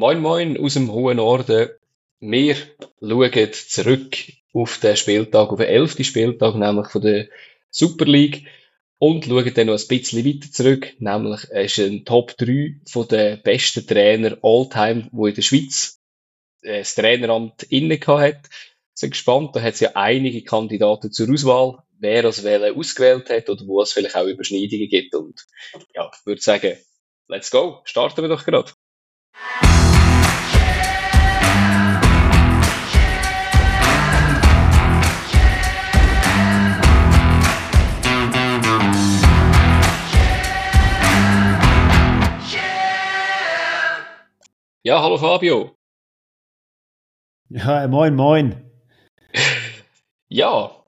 Moin Moin aus dem hohen Norden. Wir schauen zurück auf den Spieltag, auf den elften Spieltag, nämlich von der Super League. Und schauen dann noch ein bisschen weiter zurück, nämlich ist ein Top 3 von den besten Trainer all-time, wo in der Schweiz äh, das Traineramt inne hat. Sind gespannt, da hat es ja einige Kandidaten zur Auswahl, wer das wählen ausgewählt hat oder wo es vielleicht auch Überschneidungen gibt. Und ja, ich würde sagen, let's go, starten wir doch gerade. Ja, hallo Fabio. Ja, moin, moin. Ja,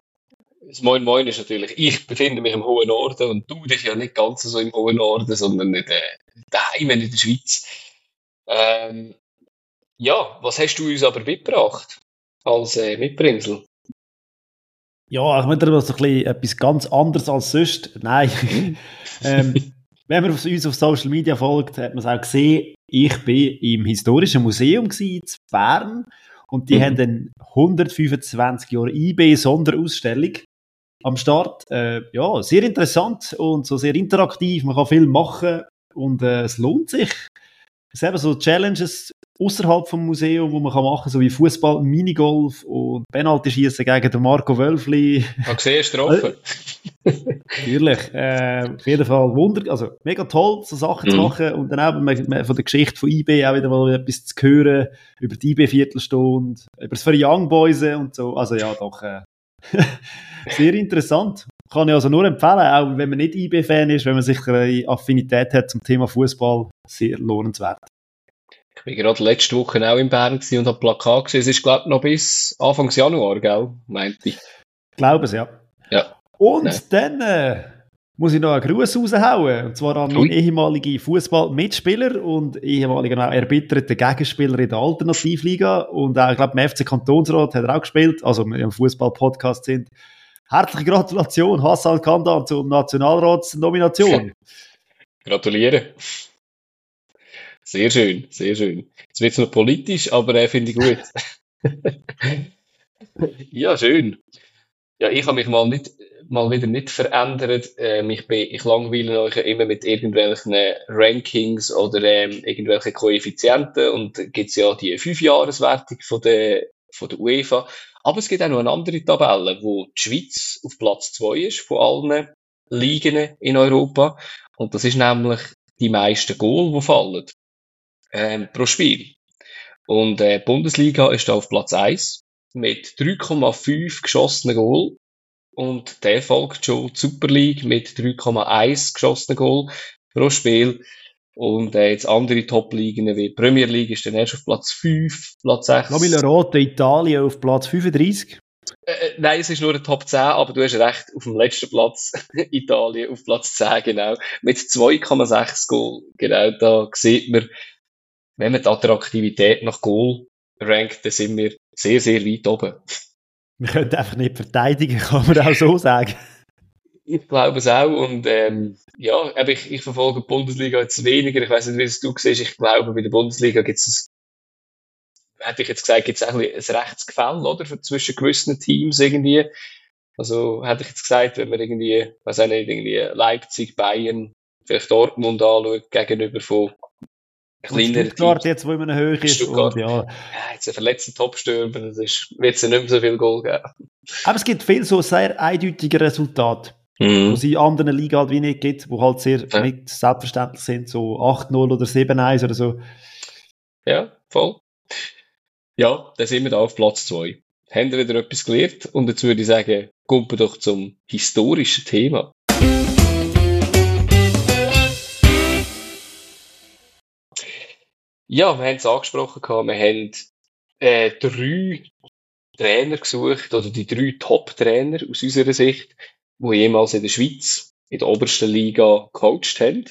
das Moin Moin ist natürlich, ich befinde mich im hohen Norden und du dich ja nicht ganz so im hohen Norden, sondern nicht, äh, daheim in der Schweiz. Ähm, ja, was hast du uns aber mitgebracht als äh, Mitbringsel? Ja, ich meine, das ist ein bisschen etwas ganz anderes als sonst. Nein. Ähm, wenn man uns auf Social Media folgt, hat man es auch gesehen. Ich bin im Historischen Museum in Bern und die mhm. haben dann 125 Jahre IB-Sonderausstellung am Start. Äh, ja, sehr interessant und so sehr interaktiv. Man kann viel machen und äh, es lohnt sich. Es eben so Challenges außerhalb vom Museum, wo man kann machen, so wie Fußball, Minigolf und Penalty schießen gegen den Marco Wölfli. Ich gesehen, Strafe. Natürlich. Äh, auf jeden Fall Wunder, also mega toll, so Sachen mhm. zu machen und dann auch von der Geschichte von IB auch wieder mal etwas zu hören über die IB-Viertelstunde, über das für Young Boys und so. Also ja, doch äh, sehr interessant. Kann ich also nur empfehlen, auch wenn man nicht IB-Fan ist, wenn man sich eine Affinität hat zum Thema Fußball, sehr lohnenswert. Ich war gerade letzte Woche auch in Bern und habe Plakat gesehen. Es ist, glaube ich, noch bis Anfang Januar, gell? Meinte ich. Glaube es, ja. Ja. Und ja. dann äh, muss ich noch einen Gruß raushauen. Und zwar an meinen ehemaligen Fußball-Mitspieler und ehemaligen erbitterten Gegenspieler in der Alternativliga. Und auch, ich glaube, im FC Kantonsrat hat er auch gespielt. Also, wir im Fußball-Podcast sind. Herzliche Gratulation, Hassan Kandan, zur Nationalratsnomination. Gratuliere. Sehr schön, sehr schön. Jetzt wird es noch politisch, aber äh, finde ich gut. ja, schön. Ja, ich habe mich mal nicht mal wieder nicht verändert. Ähm, ich, bin, ich langweile euch immer mit irgendwelchen Rankings oder ähm, irgendwelchen Koeffizienten und gibt es ja die Fünfjahreswertung von der, von der UEFA. Aber es gibt auch noch eine andere Tabelle, wo die Schweiz auf Platz zwei ist von allen Ligen in Europa. Und das ist nämlich die meisten Goal, die fallen ähm, pro Spiel. Und äh, die Bundesliga ist da auf Platz 1 mit 3,5 geschossenen Goal. Und der folgt schon die Super League mit 3,1 geschossenen Goal pro Spiel. Und äh, jetzt andere Top-Ligen wie die Premier League ist dann erst auf Platz 5, Platz 6. Nobile Rote Italien auf Platz 35. Äh, äh, nein, es ist nur ein Top 10, aber du hast recht, auf dem letzten Platz Italien auf Platz 10, genau. Mit 2,6 Goal. Genau, da sieht man, wenn man die Attraktivität nach Goal rankt, dann sind wir sehr, sehr weit oben. Wir können einfach nicht verteidigen, kann man auch so sagen. Ich glaube es auch. Und ähm, ja, ich, ich verfolge die Bundesliga jetzt weniger. Ich weiß nicht, wie es du siehst. Ich glaube, bei der Bundesliga gibt es, hätte ich jetzt gesagt, gibt es ein, ein Rechtsgefälle oder, zwischen gewissen Teams irgendwie. Also hätte ich jetzt gesagt, wenn man irgendwie, was auch nicht, irgendwie Leipzig, Bayern, vielleicht Dortmund anschaut, gegenüber von kleineren Stuttgart jetzt, wo immer Höhe ist. Und, ja. ja. Jetzt ein verletzter Topstürmer, das ist, wird es nicht mehr so viel Goal geben. Aber es gibt viel so sehr eindeutige Resultate. Mhm. Wo es in anderen Ligen halt wie nicht gibt, wo halt sehr ja. nicht selbstverständlich sind, so 8-0 oder 7-1 oder so. Ja, voll. Ja, dann sind wir da auf Platz 2. Haben wir wieder etwas gelernt? Und jetzt würde ich sagen, kommen wir doch zum historischen Thema. Ja, wir haben es angesprochen, wir haben äh, drei Trainer gesucht, oder die drei Top-Trainer aus unserer Sicht, die jemals in der Schweiz in der obersten Liga gecoacht haben.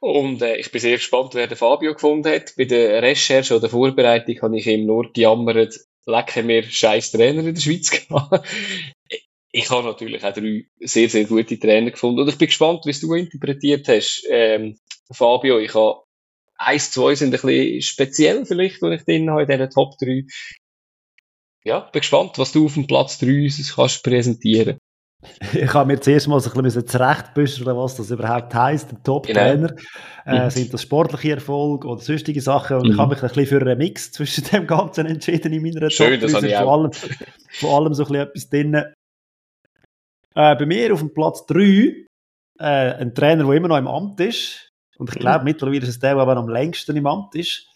Und äh, ich bin sehr gespannt, wer der Fabio gefunden hat. Bei der Recherche oder Vorbereitung habe ich ihm nur gejammert, lecken mir scheiß Trainer in der Schweiz gehabt. ich habe natürlich auch drei sehr, sehr gute Trainer gefunden. Und ich bin gespannt, wie du interpretiert hast, ähm, Fabio. Ich habe eins, zwei sind ein bisschen speziell vielleicht, die ich drin habe in diesen Top 3. Ja, bin gespannt, was du auf dem Platz 3 kannst präsentieren. Ich habe mir zuerst mal so ein bisschen zurechtbüscheln, was das überhaupt heisst. Der Top-Trainer. Genau. Äh, mhm. sind das sportliche Erfolge oder sonstige Sachen? Und mhm. ich habe mich ein bisschen für einen Mix zwischen dem Ganzen entschieden in meiner Schön, Top. Das ich vor, allem, vor allem so ein bisschen etwas drin. Äh, bei mir auf dem Platz 3 äh, ein Trainer, der immer noch im Amt ist. Und ich glaube, mittlerweile ist es der, der am längsten im Amt ist.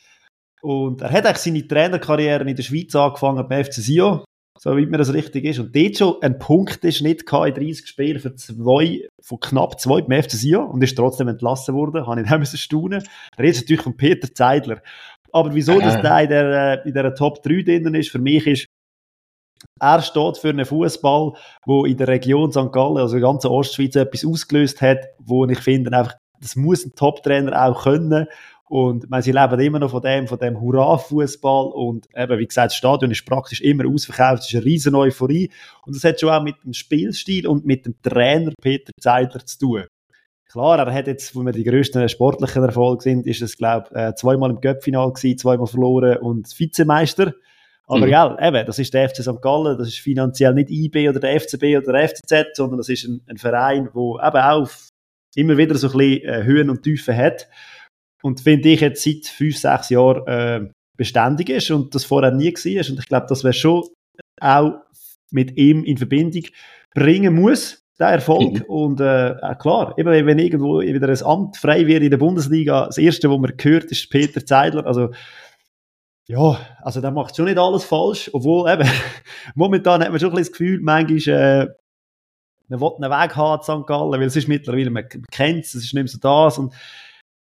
Und er hat eigentlich seine Trainerkarriere in der Schweiz angefangen bei FC Sion so wie mir das richtig ist. Und dort schon ein Punkteschnitt in 30 Spielen für zwei, von knapp zwei beim FC Sion und ist trotzdem entlassen worden. Habe ich nicht müssen staunen. Da redet natürlich von Peter Zeidler. Aber wieso, dass der in der, in der Top 3 drin ist, für mich ist, er steht für einen Fußball, wo in der Region St. Gallen, also in der ganzen Ostschweiz, etwas ausgelöst hat, wo ich finde, einfach, das muss ein Top-Trainer auch können. Und man, sie leben immer noch von dem, von dem Hurra-Fußball. Und eben, wie gesagt, das Stadion ist praktisch immer ausverkauft. Es ist eine riesen Euphorie. Und das hat schon auch mit dem Spielstil und mit dem Trainer Peter Zeidler zu tun. Klar, er hat jetzt, wo wir die grössten sportlichen Erfolge sind, ist es, glaube ich, äh, zweimal im Göppfinal gewesen, zweimal verloren und Vizemeister. Aber mhm. gell, eben, das ist der FC St. Gallen, das ist finanziell nicht IB oder der FCB oder der FCZ, sondern das ist ein, ein Verein, der eben auch immer wieder so ein bisschen äh, Höhen und Tiefen hat. Und finde ich jetzt seit fünf, sechs Jahren äh, beständig ist und das vorher nie war. Und ich glaube, das wäre schon auch mit ihm in Verbindung bringen muss, der Erfolg. Mhm. Und äh, klar, eben wenn irgendwo wieder ein Amt frei wird in der Bundesliga, das erste, was man hört, ist Peter Zeidler. Also ja, also der macht schon nicht alles falsch, obwohl eben, momentan hat man schon ein bisschen das Gefühl, manchmal, äh, man will einen Weg haben zu St. Gallen, weil es ist mittlerweile, man kennt es, es ist nicht mehr so das und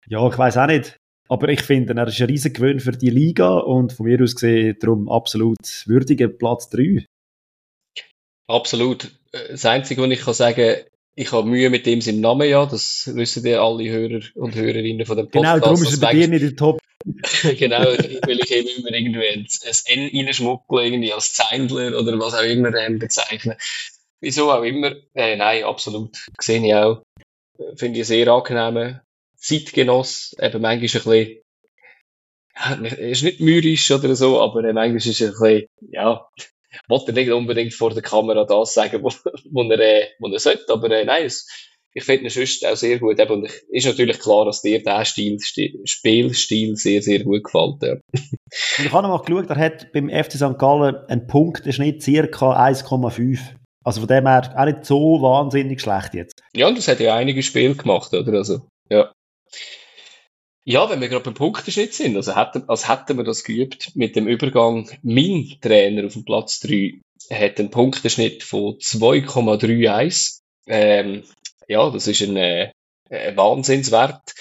ja, ich weiß auch nicht. Aber ich finde, er ist ein riesen Gewinn für die Liga und von mir aus gesehen darum absolut würdiger Platz 3. Absolut. Das Einzige, was ich kann sagen ich habe Mühe mit dem seinem Namen, ja, das wissen ja alle Hörer und Hörerinnen von dem Podcast. Genau, darum ist er bei dir nicht der Top. genau, will ich eben immer irgendwie ein, ein N reinschmuggeln, irgendwie als Zeindler oder was auch immer ähm, bezeichnen. Wieso auch immer. Äh, nein, absolut. Sehe ich auch. Finde ich sehr angenehm. Zeitgenoss, eben manchmal ein bisschen, ja, ist nicht mürrisch oder so, aber manchmal ist er ein bisschen, ja, wollte er nicht unbedingt vor der Kamera das sagen, wo, wo, er, äh, wo er sollte, aber äh, nein, es, ich finde ihn sonst auch sehr gut. Eben, und ich, ist natürlich klar, dass dir der Stil, Spielstil sehr, sehr gut gefällt. Ja. Ich habe noch mal geschaut, er hat beim FC St. Gallen einen Punkteschnitt circa 1,5. Also von dem her auch nicht so wahnsinnig schlecht jetzt. Ja, und das hat ja einige Spiele gemacht, oder? Also, ja. Ja, wenn wir gerade beim Punkteschnitt sind, also hätten, als hätten wir das geübt mit dem Übergang, mein Trainer auf dem Platz 3 hat einen Punkteschnitt von 2,31. Ähm, ja, das ist ein, äh, ein Wahnsinnswert.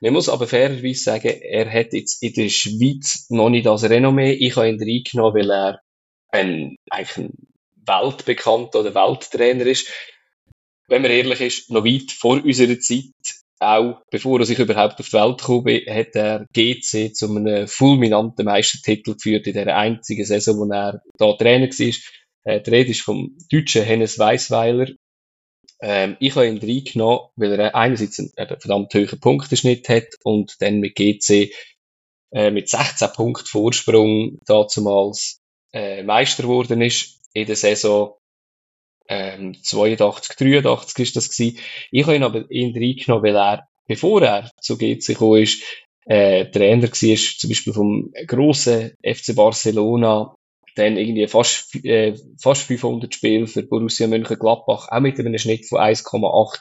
Man muss aber fairerweise sagen, er hat jetzt in der Schweiz noch nicht das Renommee. Ich habe ihn reingenommen, weil er ein, eigentlich ein weltbekannter oder Welttrainer ist. Wenn man ehrlich ist, noch weit vor unserer Zeit auch bevor er sich überhaupt auf die Welt gekommen ist, hat er GC zu einem fulminanten Meistertitel geführt in der einzigen Saison, wo er da Trainer war. Äh, die Rede ist vom deutschen Hennes Weisweiler. Ähm, ich habe ihn reingenommen, weil er einerseits einen, einen verdammt hohen Punkteschnitt hat und dann mit GC äh, mit 16 Punkten Vorsprung dazumals äh, Meister geworden ist in der Saison ähm, 82, 83 ist das gewesen. Ich habe ihn aber ihn reingenommen, weil er, bevor er zu GC gekommen ist, äh, Trainer war, zum Beispiel vom grossen FC Barcelona, dann irgendwie fast, äh, fast 500 Spiele für Borussia Mönchengladbach, auch mit einem Schnitt von 1,8.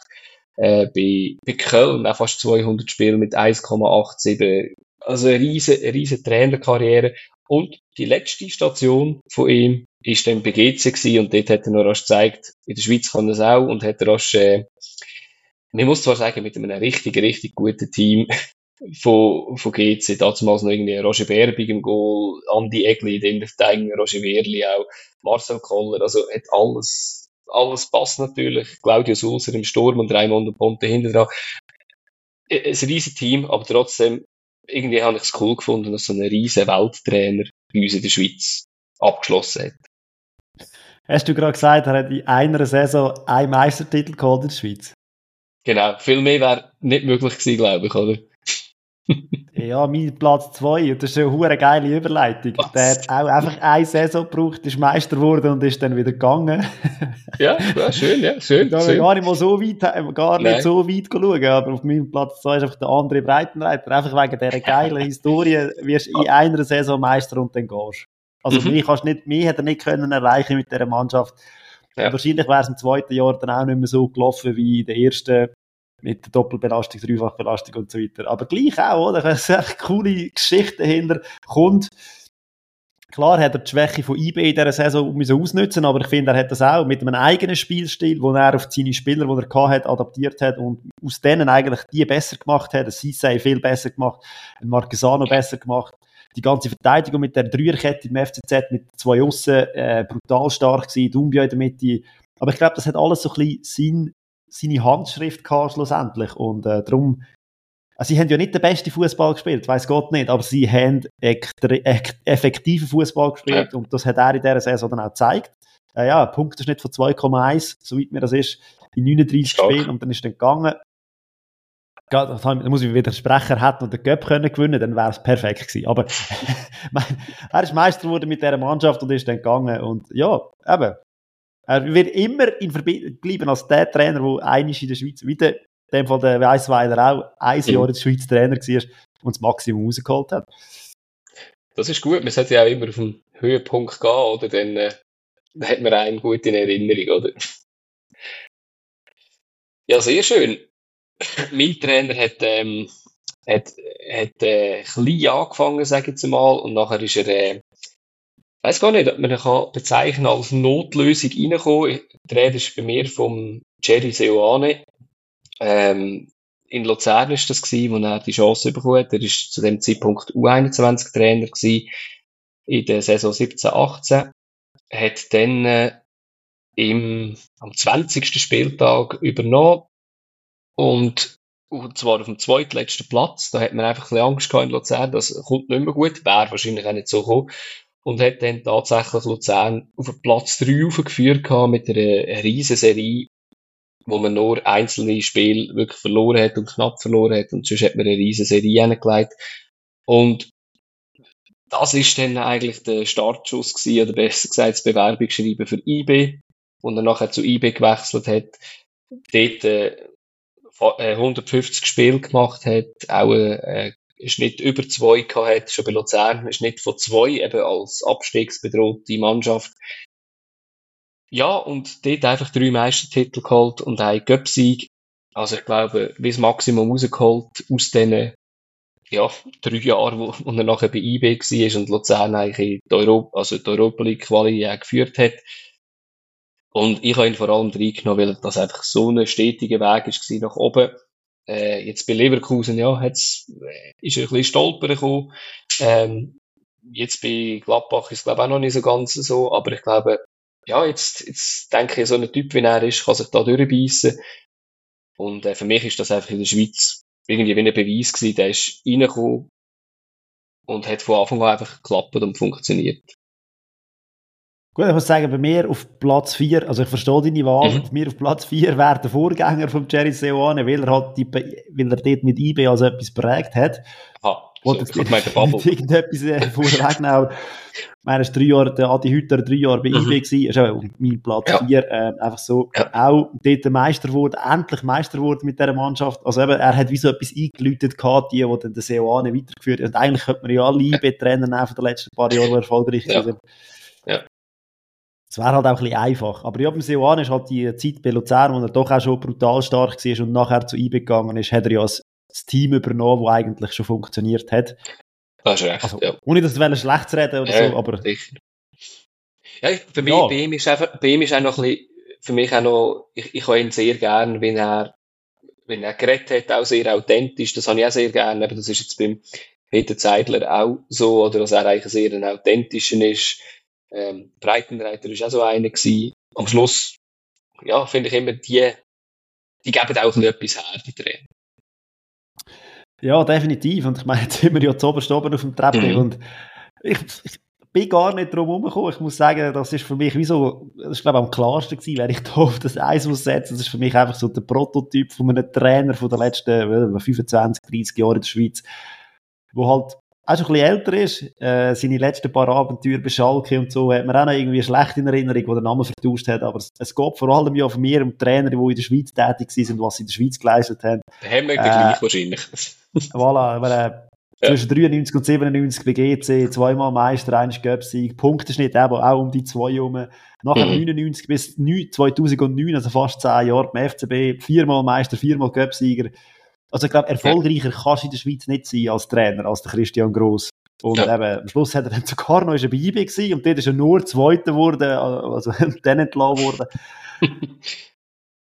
Äh, bei, bei Köln auch fast 200 Spiele mit 1,87. Also eine riesen, riesen Trainerkarriere. Und die letzte Station von ihm ist dann bei GC gewesen und dort hat er noch rasch gezeigt, in der Schweiz kann er es auch und hat rasch, äh, man muss zwar sagen, mit einem richtig, richtig guten Team von, von GC, damals noch irgendwie Roger Berbig im Goal, Andi Egli in der Verteidigung, Roger Wehrli auch, Marcel Koller, also hat alles, alles passt natürlich, Claudio Sulzer im Sturm und Raimund Ponte hinten dran. Ein riesiges Team, aber trotzdem irgendwie habe ich es cool gefunden, dass so ein riesen Welttrainer bei uns in der Schweiz abgeschlossen hat. Hast du gerade gesagt, er hat in einer Saison einen Meistertitel geholt in der Schweiz? Genau, viel mehr wäre nicht möglich gewesen, glaube ich, oder? Ja, mein Platz 2, und das ist eine geile Überleitung. Was? Der hat auch einfach eine Saison gebraucht, ist Meister geworden und ist dann wieder gegangen. ja, ja, schön, ja, schön. Da schön. gar nicht mal so weit, gar nicht so weit schauen, aber auf meinem Platz 2 ist einfach der andere Breitenreiter, einfach wegen dieser geilen Historie, wirst du in einer Saison Meister und dann gehst. Also mhm. mich, kannst nicht, mich hätte er nicht können erreichen mit dieser Mannschaft. Ja. Wahrscheinlich wäre es im zweiten Jahr dann auch nicht mehr so gelaufen wie in der ersten mit der Doppelbelastung, Dreifachbelastung und so weiter. Aber gleich auch, oder? Es sind coole Geschichten hinter. Kommt. Klar hat er die Schwäche von IB in dieser Saison müssen ausnutzen, aber ich finde, er hat das auch mit einem eigenen Spielstil, wo er auf seine Spieler, die er hatte, adaptiert hat und aus denen eigentlich die besser gemacht hat. Sissay viel besser gemacht, Marquesano besser gemacht. Die ganze Verteidigung mit der Dreierkette im FCZ mit zwei Aussen äh, brutal stark gewesen, Dumbia in der Mitte. Aber ich glaube, das hat alles so ein bisschen seine Handschrift gehabt, schlussendlich. Und äh, darum, also sie haben ja nicht den besten Fußball gespielt, weiß Gott nicht, aber sie haben effektiven Fußball gespielt ja. und das hat er in dieser Saison dann auch gezeigt. Äh, ja, Punkteschnitt von 2,1, soweit mir das ist, in 39 Stark. Spielen und dann ist dann gegangen. Da muss ich wieder Sprecher hätten und den Göpp können gewinnen, dann wäre es perfekt gewesen. Aber er ist Meister geworden mit dieser Mannschaft und ist dann gegangen und ja, eben, er wird immer in Verbindung bleiben als der Trainer, der einig in der Schweiz, wie der, in dem Fall der Weissweiler auch, ein Jahr in der Schweiz Trainer war und das Maximum rausgeholt hat. Das ist gut. Man sollte ja auch immer auf den Höhepunkt gehen, oder? Dann, äh, hat man einen gut in Erinnerung, oder? Ja, sehr schön. mein Trainer hat, ähm, hat, hat äh, klein angefangen, sage ich jetzt mal, und nachher ist er äh, weiß gar nicht, ob man ihn kann als Notlösung reinkommen. Die Rede ist bei mir vom Jerry Seoane. Ähm, in Luzern ist das wo er die Chance bekommen hat. Er ist zu dem Zeitpunkt U21-Trainer gewesen, in der Saison 17, 18. Hat dann, äh, im, am 20. Spieltag übernommen. Und, und zwar auf dem zweitletzten Platz. Da hat man einfach ein bisschen Angst gehabt in Luzern, das kommt nicht mehr gut. Wäre wahrscheinlich auch nicht so gekommen und hat dann tatsächlich Luzern auf Platz 3 aufgeführt mit einer riesen Serie, wo man nur einzelne Spiele wirklich verloren hat und knapp verloren hat und sonst hat man eine riesen Serie hingelegt. Und das ist dann eigentlich der Startschuss gewesen, oder besser gesagt das Bewerbungsschreiben für IB, und er nachher zu IB gewechselt hat, dort äh, 150 Spiele gemacht hat, auch äh, Schnitt über zwei gehabt schon bei Luzern, ein Schnitt von zwei, eben als abstiegsbedrohte Mannschaft. Ja, und dort einfach drei Meistertitel geholt und ein Göpsieg. Also ich glaube, wie das Maximum rausgeholt aus diesen ja, drei Jahren, wo, wo er nachher bei IB war und Luzern eigentlich die Europa, also die Europa League Quali geführt hat. Und ich habe ihn vor allem reingenommen, weil das einfach so ein stetiger Weg war nach oben. Äh, jetzt bei Leverkusen, ja, hat's, äh, ist er ein bisschen stolpern gekommen. Ähm, jetzt bei Gladbach ist es, glaube ich, auch noch nicht so ganz so, aber ich glaube, ja, jetzt, jetzt denke ich, so ein Typ wie er ist, kann sich da durchbeissen. Und äh, für mich ist das einfach in der Schweiz irgendwie wie ein Beweis gewesen, der ist reingekommen und hat von Anfang an einfach geklappt und funktioniert. Gut, ich muss sagen, bei mir auf Platz 4, also ich verstehe deine Wahl, mhm. bei mir auf Platz 4 wäre der Vorgänger von Jerry Seoane, weil er halt die, weil er dort mit IB also etwas prägt hat. Ah, so, Oder ich meine, irgendetwas äh, vorwegnehmen. ich meine, es drei Jahre, der Adi Hütter drei Jahre bei mhm. IB gewesen, ist auch mein Platz 4, ja. äh, einfach so, ja. auch dort Meister wurde, endlich Meister wurde mit dieser Mannschaft. Also eben, er hat wie so etwas eingeläutet gehabt, die, die dann der Seoane weitergeführt hat. Und eigentlich könnte man ja alle IB-Trainer von den letzten paar Jahren, erfolgreich ja. sind. Ja. Es wäre halt auch ein bisschen einfach. Aber ja, beim Seoane ist halt die Zeit bei Luzern, wo er doch auch schon brutal stark war und nachher zu IB gegangen ist, hat er ja das Team übernommen, das eigentlich schon funktioniert hat. Das ist recht, also, ja. Ohne dass du schlecht zu reden oder ja, so, aber... Sicher. Ja, für mich, ja. bei ihm ist einfach, bei ihm ist auch noch ein bisschen, für mich auch noch, ich, ich habe ihn sehr gern, wenn er, wenn er geredet hat, auch sehr authentisch, das habe ich auch sehr gern, aber das ist jetzt beim Peter Zeidler auch so, oder dass er eigentlich sehr ein authentischer ist, ähm, Breitenreiter ist auch so einer gewesen. Am Schluss, ja, finde ich immer, die, die geben auch etwas her, die Trainer. Ja, definitiv. Und ich meine, jetzt sind wir ja zu oberst oben auf dem Treppe mhm. und ich, ich, bin gar nicht drum herumgekommen. Ich muss sagen, das ist für mich wie so, das ist glaube ich am klarsten gewesen, wenn ich da auf das Eis muss setzen. Das ist für mich einfach so der Prototyp von einem Trainer von den letzten 25, 30 Jahren in der Schweiz. wo halt auch schon ein bisschen älter ist, äh, seine letzten paar Abenteuer bei Schalke und so, hat man auch noch irgendwie schlecht in Erinnerung, wo der Name vertauscht hat, aber es, es geht vor allem ja von mir und Trainer, die in der Schweiz tätig sind und was sie in der Schweiz geleistet haben. Wir äh, gleich wahrscheinlich. voilà, aber, äh, ja. zwischen 93 und 97 bei GC, zweimal Meister, eines Göpsieg, Punkteschnitt eben auch um die zwei herum. Nachher mhm. 99 bis 2009, also fast zehn Jahre beim FCB, viermal Meister, viermal Göpsieger. Also ich glaube, erfolgreicher ja. kannst du in der Schweiz nicht sein als Trainer, als der Christian Gross. Und ja. eben, am Schluss hat er dann sogar noch ein IB gewesen und dort ist er nur Zweiter geworden, also dann entlassen worden.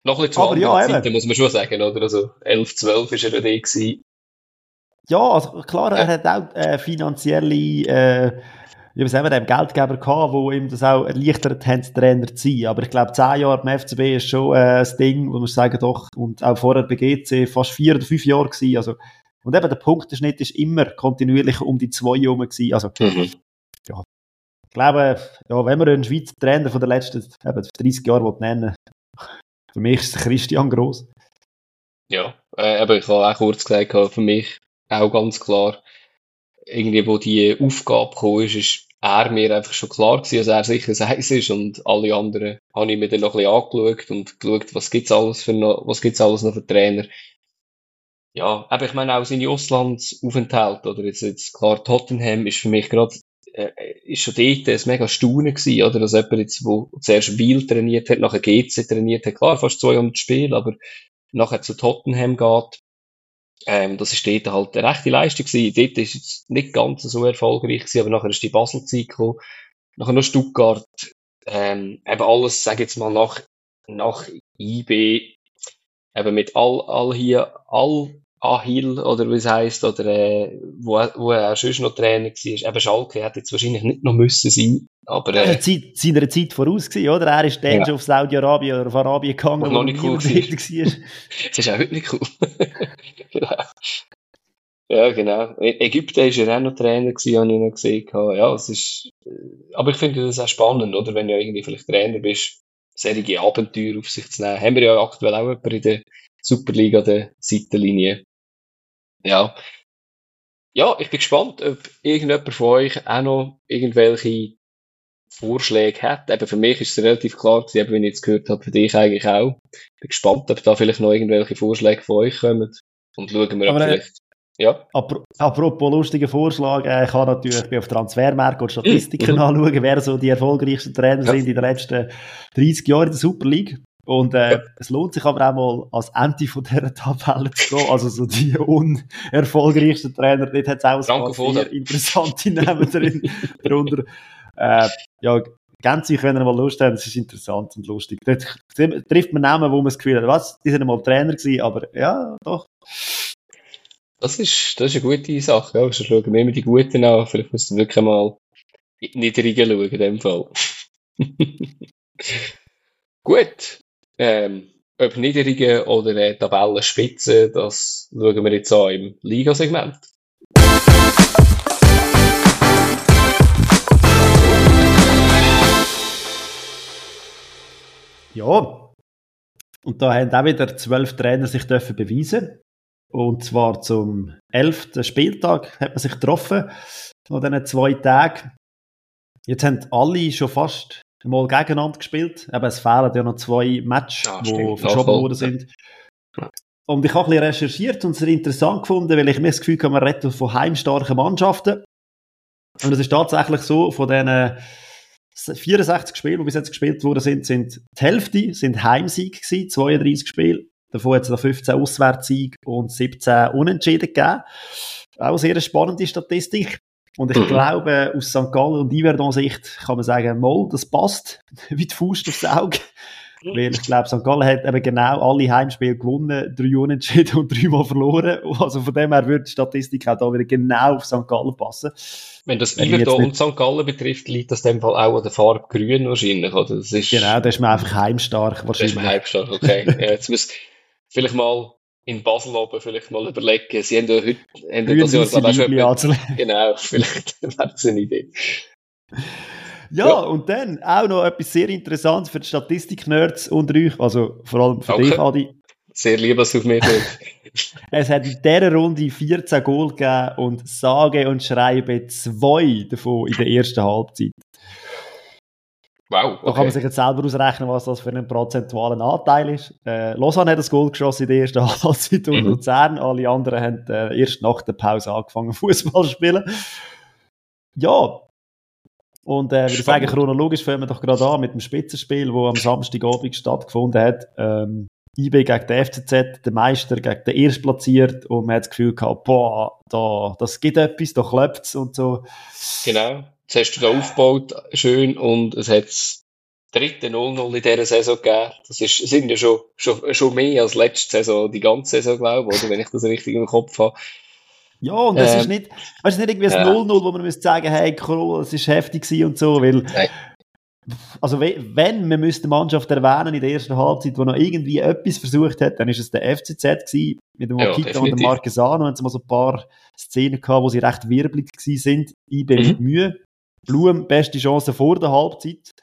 noch ein bisschen zu Aber ja, Zeiten, muss man schon sagen, oder? Also 11, 12 ist er da gewesen. Ja, also klar, er hat auch äh, finanzielle äh, wie sagen wir, dem Geldgeber gehabt, wo ihm das auch erleichtert haben, Trainer zu sein. Aber ich glaube, zehn Jahre beim FCB ist schon äh, das Ding, wo man sagen, doch, und auch vorher bei GC fast vier oder fünf Jahre gewesen. Also, und eben der Punkteschnitt ist immer kontinuierlich um die zwei herum gewesen. Also, mhm. ja. Ich glaube, ja, wenn man einen Schweizer Trainer von den letzten eben, 30 Jahren nennen für mich ist es Christian Gross. Ja, äh, aber ich habe auch kurz gesagt, für mich auch ganz klar irgendwie, wo die Aufgabe gekommen ist, ist er mir einfach schon klar gewesen, dass er sicher eins ist und alle anderen habe ich mir dann noch ein bisschen angeschaut und geschaut, was gibt's alles für noch, was gibt's alles noch für Trainer. Ja, aber ich meine auch seine Auslandsaufenthalte, oder jetzt, jetzt klar, Tottenham ist für mich gerade, äh, ist schon dort ein mega Staunen gewesen, oder, dass jemand jetzt, wo zuerst Wiel trainiert hat, nachher GC trainiert hat, klar, fast 200 Spiele, aber nachher zu Tottenham geht, ähm, das ist dort halt eine rechte Leistung gewesen. Dort ist es nicht ganz so erfolgreich gewesen, aber nachher ist die Basel-Zeit gekommen. Nachher noch Stuttgart. Ähm, eben alles, sag jetzt mal, nach, nach IB, eben mit all, all hier, all Ahil, oder wie es heisst, oder, äh, wo, wo er sonst noch Trainer war. Eben Schalke hätte jetzt wahrscheinlich nicht noch müssen sein. Aber, äh, Zeit, seiner Zeit voraus gewesen, oder? Er ist dann ja. schon auf Saudi-Arabien oder auf Arabien gegangen, wo noch nicht cool war. das ist auch heute nicht cool. genau. Ja, genau. Ägypten war ja auch noch Trainer gewesen, habe ich noch gesehen. Ja, es ist, äh, aber ich finde das auch spannend, oder? Wenn du irgendwie vielleicht Trainer bist, solche Abenteuer auf sich zu nehmen. Haben wir ja aktuell auch jemanden in der Superliga, der Seitenlinie. Ja. Ja, ich bin gespannt, ob irgendjemand von euch auch noch irgendwelche Vorschläge hat. Eben für mich ist es relativ klar gewesen, eben, wenn ich jetzt gehört habe, für dich eigentlich auch. Ich bin gespannt, ob da vielleicht noch irgendwelche Vorschläge von euch kommen. Und schauen wir, ob äh, vielleicht ja. Apropos lustiger Vorschlag, äh, ich kann natürlich bei auf Transfermarkt und Statistiken mhm. anschauen, wer so die erfolgreichsten Trainer ja. sind in den letzten 30 Jahren in der Super League. Und äh, es lohnt sich aber auch mal als Ende von dieser Tabelle zu gehen. Also so die unerfolgreichsten Trainer, dort hat es auch ein paar interessante Namen drin. darunter. Äh, ja, ganz sich, wenn ihr mal Lust habt, es ist interessant und lustig. Dort trifft man Namen, wo man das Gefühl hat, was, die sind mal Trainer gewesen, aber ja, doch. Das ist, das ist eine gute Sache. Ja. Also schauen wir immer die Guten an. Vielleicht muss man wirklich mal in die Niedrigen schauen, in dem Fall. Gut. Ähm, ob Niedrigen oder äh, Tabellenspitze, das schauen wir jetzt an im Ligasegment. Ja. Und da haben auch wieder zwölf Trainer sich dürfen beweisen. Und zwar zum elften Spieltag hat man sich getroffen, an diesen zwei Tagen. Jetzt haben alle schon fast mal gegeneinander gespielt. Aber es fehlen ja noch zwei Matches, ja, die verschoben worden sind. Und ich habe ein bisschen recherchiert und es interessant gefunden, weil ich mir das Gefühl habe, man redet von heimstarken Mannschaften. Und es ist tatsächlich so, von diesen 64 Spielen, die bis jetzt gespielt worden sind, sind die Hälfte sind Heimsieg gewesen, 32 Spiele. Davon hat es noch 15 Auswärtssiege und 17 Unentschieden gegeben. Auch eine sehr spannende Statistik. Und ich mhm. glaube, aus St. Gallen und Iverdon-Sicht kann man sagen, mal, das passt wie die Faust aufs Auge. Weil ich glaube, St. Gallen hat eben genau alle Heimspiele gewonnen, drei Unentschieden und dreimal verloren. Also von dem her würde die Statistik auch da wieder genau auf St. Gallen passen. Wenn das Iverdon und St. Gallen betrifft, liegt das in dem Fall auch an der Farbe grün wahrscheinlich, oder? Das ist, genau, da ist man einfach heimstark wahrscheinlich. Da ist man heimstark, okay. ja, jetzt muss vielleicht mal in Basel oben vielleicht mal überlegen. Sie haben ja heute, haben das Jahr, glaube ich, schon etwa, Genau, vielleicht wäre das eine Idee. Ja, ja, und dann auch noch etwas sehr Interessantes für die Statistik-Nerds unter euch, also vor allem für okay. dich, Adi. Sehr lieb, dass du auf mich hörst. es hat in dieser Runde 14 Goal gegeben und sage und schreibe zwei davon in der ersten Halbzeit. Wow. Okay. Da kann man sich jetzt selber ausrechnen, was das für einen prozentualen Anteil ist. Äh, Lausanne hat das Goal geschossen in der ersten Halbzeit und mhm. Luzern. Alle anderen haben äh, erst nach der Pause angefangen, Fußball zu spielen. Ja. Und äh, würde sagen, chronologisch fangen wir doch gerade an mit dem Spitzenspiel, das am Samstagabend stattgefunden hat. Ähm, IB gegen den FCZ, der Meister gegen den Erstplatziert und man hat das Gefühl gehabt, boah, da, das gibt etwas, da klopft es und so. Genau. Jetzt hast du da aufgebaut, schön, und es hat das dritte 0-0 in dieser Saison gegeben. Das ist, sind ja schon, schon, schon mehr als letzte Saison, die ganze Saison, glaube ich, oder, wenn ich das richtig im Kopf habe. Ja, und das ähm, ist nicht, weißt nicht irgendwie ein 0-0, wo man müsste sagen, hey, cool, es ist heftig und so, weil, Nein. also wenn, man müsste die Mannschaft erwähnen in der ersten Halbzeit, wo noch irgendwie etwas versucht hat, dann ist es der FCZ gewesen, mit dem Makita ja, und dem Marquesano, haben sie mal so ein paar Szenen gehabt, wo sie recht wirbelig gewesen sind, IB mhm. mit Mühe, Blum, beste Chance vor der Halbzeit,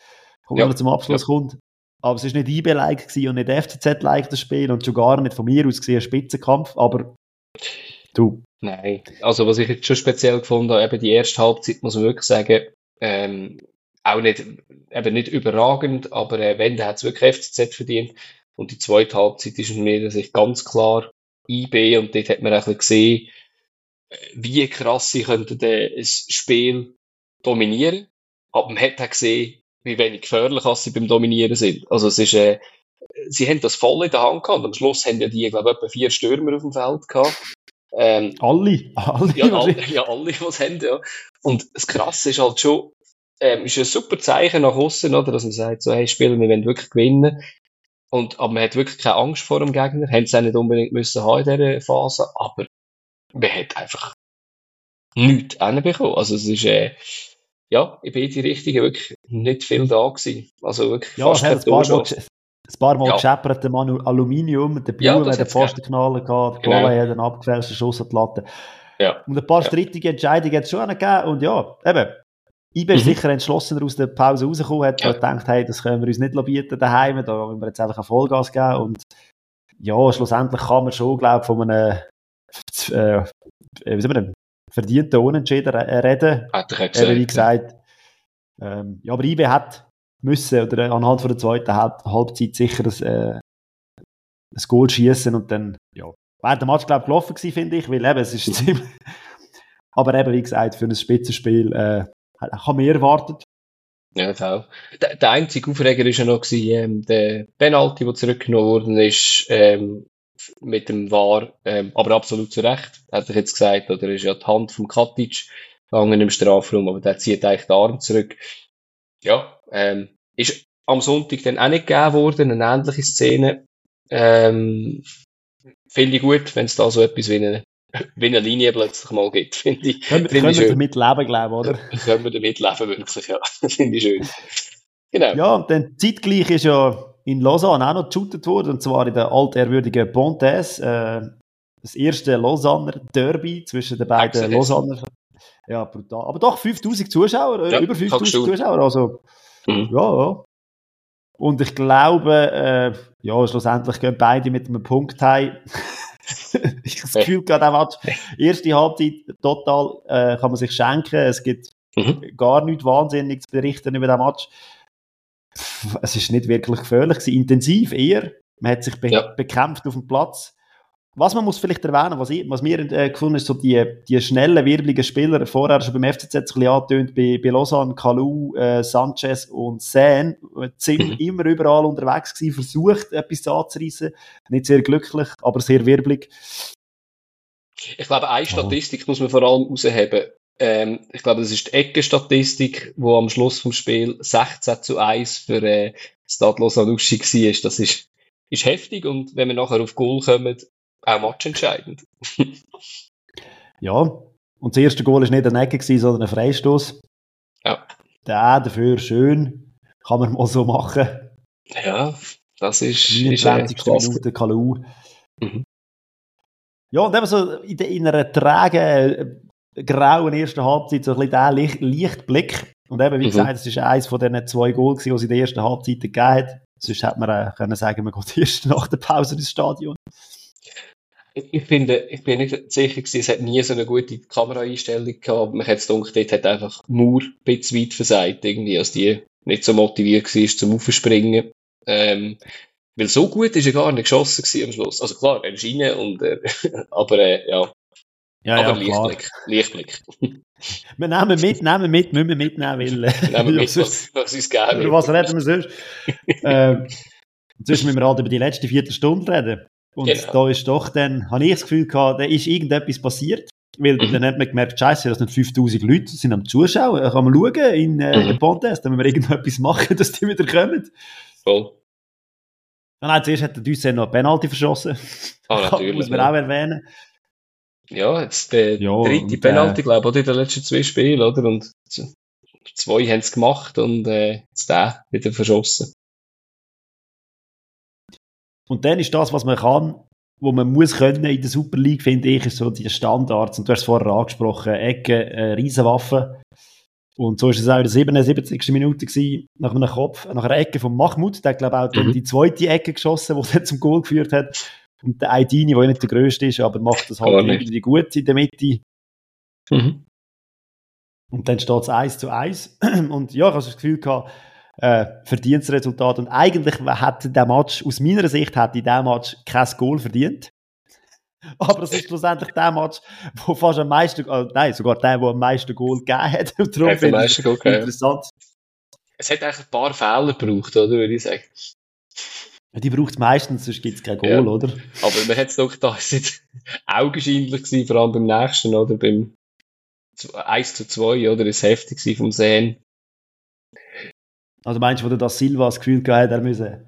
wo ja. zum Abschluss ja. kommt. Aber es war nicht IB-like und nicht FCZ-like das Spiel und schon gar nicht von mir aus gesehen ein Spitzenkampf, aber du. Nein, also was ich jetzt schon speziell gefunden habe, eben die erste Halbzeit, muss man wirklich sagen, ähm, auch nicht, eben nicht überragend, aber äh, wenn, dann hat es wirklich FCZ verdient. Und die zweite Halbzeit ist mir dass ich ganz klar IB und dort hat man ein bisschen gesehen, äh, wie krass sie könnten das Spiel dominieren. Aber man hat auch gesehen, wie wenig gefährlich sie beim Dominieren sind. Also es ist, äh, sie haben das voll in der Hand gehabt. Am Schluss haben ja die, glaube ich, etwa vier Stürmer auf dem Feld gehabt. Ähm, alle? alle ja, alle, ja, alle, die es haben, ja. Und das Krasse ist halt schon, ähm, ist ein super Zeichen nach außen, oder, dass man sagt, so, hey, spielen wir wollen wirklich gewinnen. Und, aber man hat wirklich keine Angst vor dem Gegner, haben sie auch nicht unbedingt müssen haben in dieser Phase, aber man hat einfach nichts hinbekommen. Also es ist, äh, ja, in beide Richtungen wirklich nicht viel da gewesen. Also wirklich ja, fast kein ein Mal, ein paar Mal ja. gescheppert, der Aluminium, der Blue ja, hat den Pfostenknaller gehabt, der genau. hat einen abgefälschten Schuss an die Latte. Ja. Und ein paar strittige Entscheidungen hat es schon gegeben und ja, eben, IB ist mhm. sicher entschlossener aus der Pause rausgekommen, hat ja. gedacht, hey, das können wir uns nicht bieten daheim, da wollen wir jetzt einfach Vollgas geben und ja, schlussendlich kann man schon, glaube ich, von einem äh, wie soll man denn, verdienten Unentschieden reden. Hat er gesagt. wie gesagt. Ähm, ja, aber IB hat müssen, oder anhand von der zweiten Halbzeit sicher das, äh, das Goal schießen und dann, ja, wäre der Match, glaube ich, gelaufen gewesen, finde ich, weil eben, es ist ziemlich, aber eben, wie gesagt, für ein Spitzenspiel, äh, haben wir erwartet. Ja, auch. Der, der einzige Aufreger war ja noch gewesen, ähm, der Penalty, der zurückgenommen worden ist, ähm, mit dem War, ähm, aber absolut zu Recht, hätte ich jetzt gesagt, oder ist ja die Hand vom Katic gegangen im Strafraum, aber der zieht eigentlich den Arm zurück. Ja, ähm, ist am Sonntag dann auch nicht gegeben worden, eine ähnliche Szene. Ähm, finde ich gut, wenn es da so etwas wie eine, wie eine Linie plötzlich mal gibt, finde ich. Können, find können wir damit leben, glaube ich, oder? Können wir damit leben, wirklich, ja. finde ich schön. Genau. Ja, und dann zeitgleich ist ja in Lausanne auch noch geshootet wurde, und zwar in der altehrwürdigen Pontes. Äh, das erste Lausanner Derby zwischen den beiden Lausanner. Ja, brutal. Aber doch 5000 Zuschauer, äh, ja, über 5000 Zuschauer. Also, mhm. ja, ja. Und ich glaube, äh, ja, schlussendlich gehen beide mit einem Punkt heim. ich habe das Gefühl, gerade auch Match, erste Halbzeit total äh, kann man sich schenken. Es gibt mhm. gar nichts Wahnsinniges zu berichten über den Match es ist nicht wirklich gefährlich gewesen. Intensiv eher. Man hat sich be ja. bekämpft auf dem Platz. Was man muss vielleicht erwähnen, was, ich, was mir äh, gefunden ist, so die, die schnellen, wirbeligen Spieler, vorher schon beim FCZ ein bisschen angetönt, bei, bei Lausanne, Kalou, äh, Sanchez und Sen, sind mhm. immer überall unterwegs gewesen, versucht, etwas anzureissen. Nicht sehr glücklich, aber sehr wirbelig. Ich glaube, eine Statistik muss man vor allem herausheben. Ähm, ich glaube, das ist die Eckenstatistik, wo am Schluss vom Spiel 16 zu 1 für äh, Stadlos Anushi war. Das ist, ist heftig und wenn wir nachher auf Goal kommen, auch matchentscheidend. ja, und das erste Goal war nicht eine Ecke, sondern ein Freistoß. Ja. Der dafür schön, kann man mal so machen. Ja, das ist. 29. Ist, Minute Kalu. Mhm. Ja, und eben so in, in einer trägen grauen ersten Halbzeit so ein bisschen der Licht, Lichtblick. Und eben, wie mhm. gesagt, es war eines von diesen zwei Goals, die es in der ersten Halbzeit gegeben hat. Sonst hätte man äh, können sagen, man geht erst nach der Pause ins Stadion. Ich finde, ich bin nicht sicher gewesen, es hat nie so eine gute Kameraeinstellung gehabt. Man hat es gedacht, dort hat einfach Mauer ein bisschen weit versagt, irgendwie, als die nicht so motiviert war zum Aufspringen. Ähm, weil so gut ist er gar nicht geschossen gewesen am Schluss. Also klar, er ist rein und, äh, aber, äh, ja. Ja, aber ja, Lichtblick. Lichtblick. Wir nehmen mit, nehmen mit, müssen wir mitnehmen, weil... Nehmen wir mit, was, was uns Über was reden wir sonst? ähm, sonst müssen wir halt über die letzte Viertelstunde reden. Und Genau. da ist doch dann, habe ich das Gefühl gehabt, da ist irgendetwas passiert. Weil Mhm. dann hat man gemerkt, scheiße, das sind 5000 Leute, sind am Zuschauen, da kann man schauen in, äh, Mhm. den Contest, dann müssen wir irgendetwas machen, dass die wieder kommen. Voll. Und nein, zuerst hat der Ducen noch eine Penalty verschossen. Ah, natürlich. Muss man ja. auch erwähnen. Ja, jetzt der Ja, dritte äh, Penalty, glaube ich, oder in den letzten zwei Spielen, oder? Und zwei haben es gemacht und äh, jetzt der wieder verschossen. Und dann ist das, was man kann, wo man muss können in der Super League, finde ich, ist so die Standards. Und du hast es vorher angesprochen, Ecke, äh, Riesenwaffe. Und so ist es auch in der 77. Minute gewesen, nach einem Kopf, nach einer Ecke von Mahmoud. Der hat, glaube ich, auch Mhm. die zweite Ecke geschossen, die dann zum Goal geführt hat. Und der Aidini, der ja nicht der Größte ist, aber macht das halt irgendwie gut in der Mitte. Mhm. Und dann steht es 1 zu 1. Und ja, ich habe das Gefühl gehabt, äh, verdientes Resultat. Und eigentlich hätte der Match, aus meiner Sicht, hätte der Match kein Goal verdient. Aber es ist schlussendlich der Match, wo fast am meisten, äh, nein, sogar der, der am meisten Goal gegeben hat. Und darum am finde ich meisten Goal es gegeben, interessant. Es hat eigentlich ein paar Fehler gebraucht, oder, würde ich sagen. Die braucht es meistens, sonst gibt es kein Goal, Ja. oder? Aber man hat es doch, da ist jetzt augenscheinlich gewesen, vor allem beim nächsten, oder, beim z- 1 zu 2, oder, ist heftig gewesen vom Sehen. Also meinst du, wo der das Silva das Gefühl gehabt hat, er müsse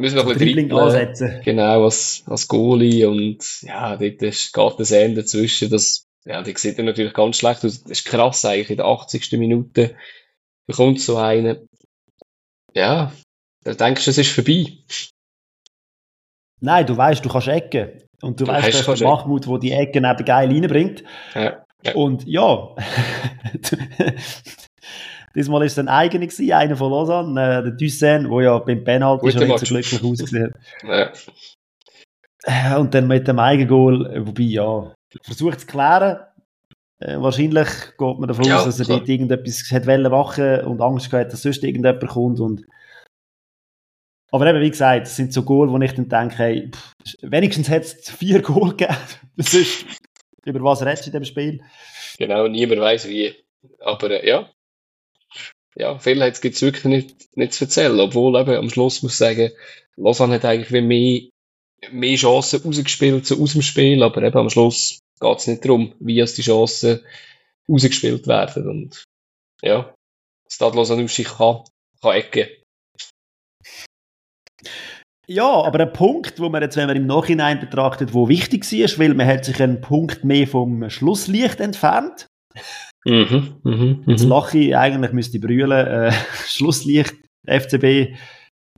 Müssen wir noch ein Dribbling ansetzen? Genau, als, als Goalie und ja, dort ist, geht das Ende dazwischen. Das, ja, die sieht dann natürlich ganz schlecht aus. Das ist krass eigentlich, in der 80. Minute bekommt so einen. Ja, da denkst du, es ist vorbei. Nein, du weißt, du kannst Ecken. Und du, Du weißt, weißt, das ist kannst der Mahmoud, der die Ecken eben geil reinbringt. Ja, ja. Und ja, diesmal war es ein eigener, gewesen, einer von Lausanne, äh, der Dussen, der ja beim Penalty schon nicht so glücklich ausgesehen ja. hat. Äh, Und dann mit dem Eigengoal, äh, wobei, ja, versucht zu klären. Äh, wahrscheinlich geht man davon Ja, aus, dass er klar. dort irgendetwas hat machen und Angst gehabt, dass sonst irgendjemand kommt. Und aber eben, wie gesagt, das sind so Goal, wo ich dann denke, hey, pff, wenigstens hat es vier Goal gegeben. Das ist, über was redest du in dem Spiel? Genau, niemand weiß wie. Aber äh, ja. Ja, viel gibt es wirklich nicht, nicht zu erzählen. Obwohl eben am Schluss muss ich sagen, Lausanne hat eigentlich mehr, mehr Chancen rausgespielt so aus dem Spiel, aber eben am Schluss geht es nicht darum, wie es die Chancen rausgespielt werden. Und ja, Stade Lausanne kann, kann ecken. Ja, aber ein Punkt, wo man jetzt, wenn man im Nachhinein betrachtet, wo wichtig war, weil man hat sich einen Punkt mehr vom Schlusslicht entfernt. Mhm, mhm, Jetzt mhm. lache ich, eigentlich müsste ich brüllen. Äh, Schlusslicht, FCB,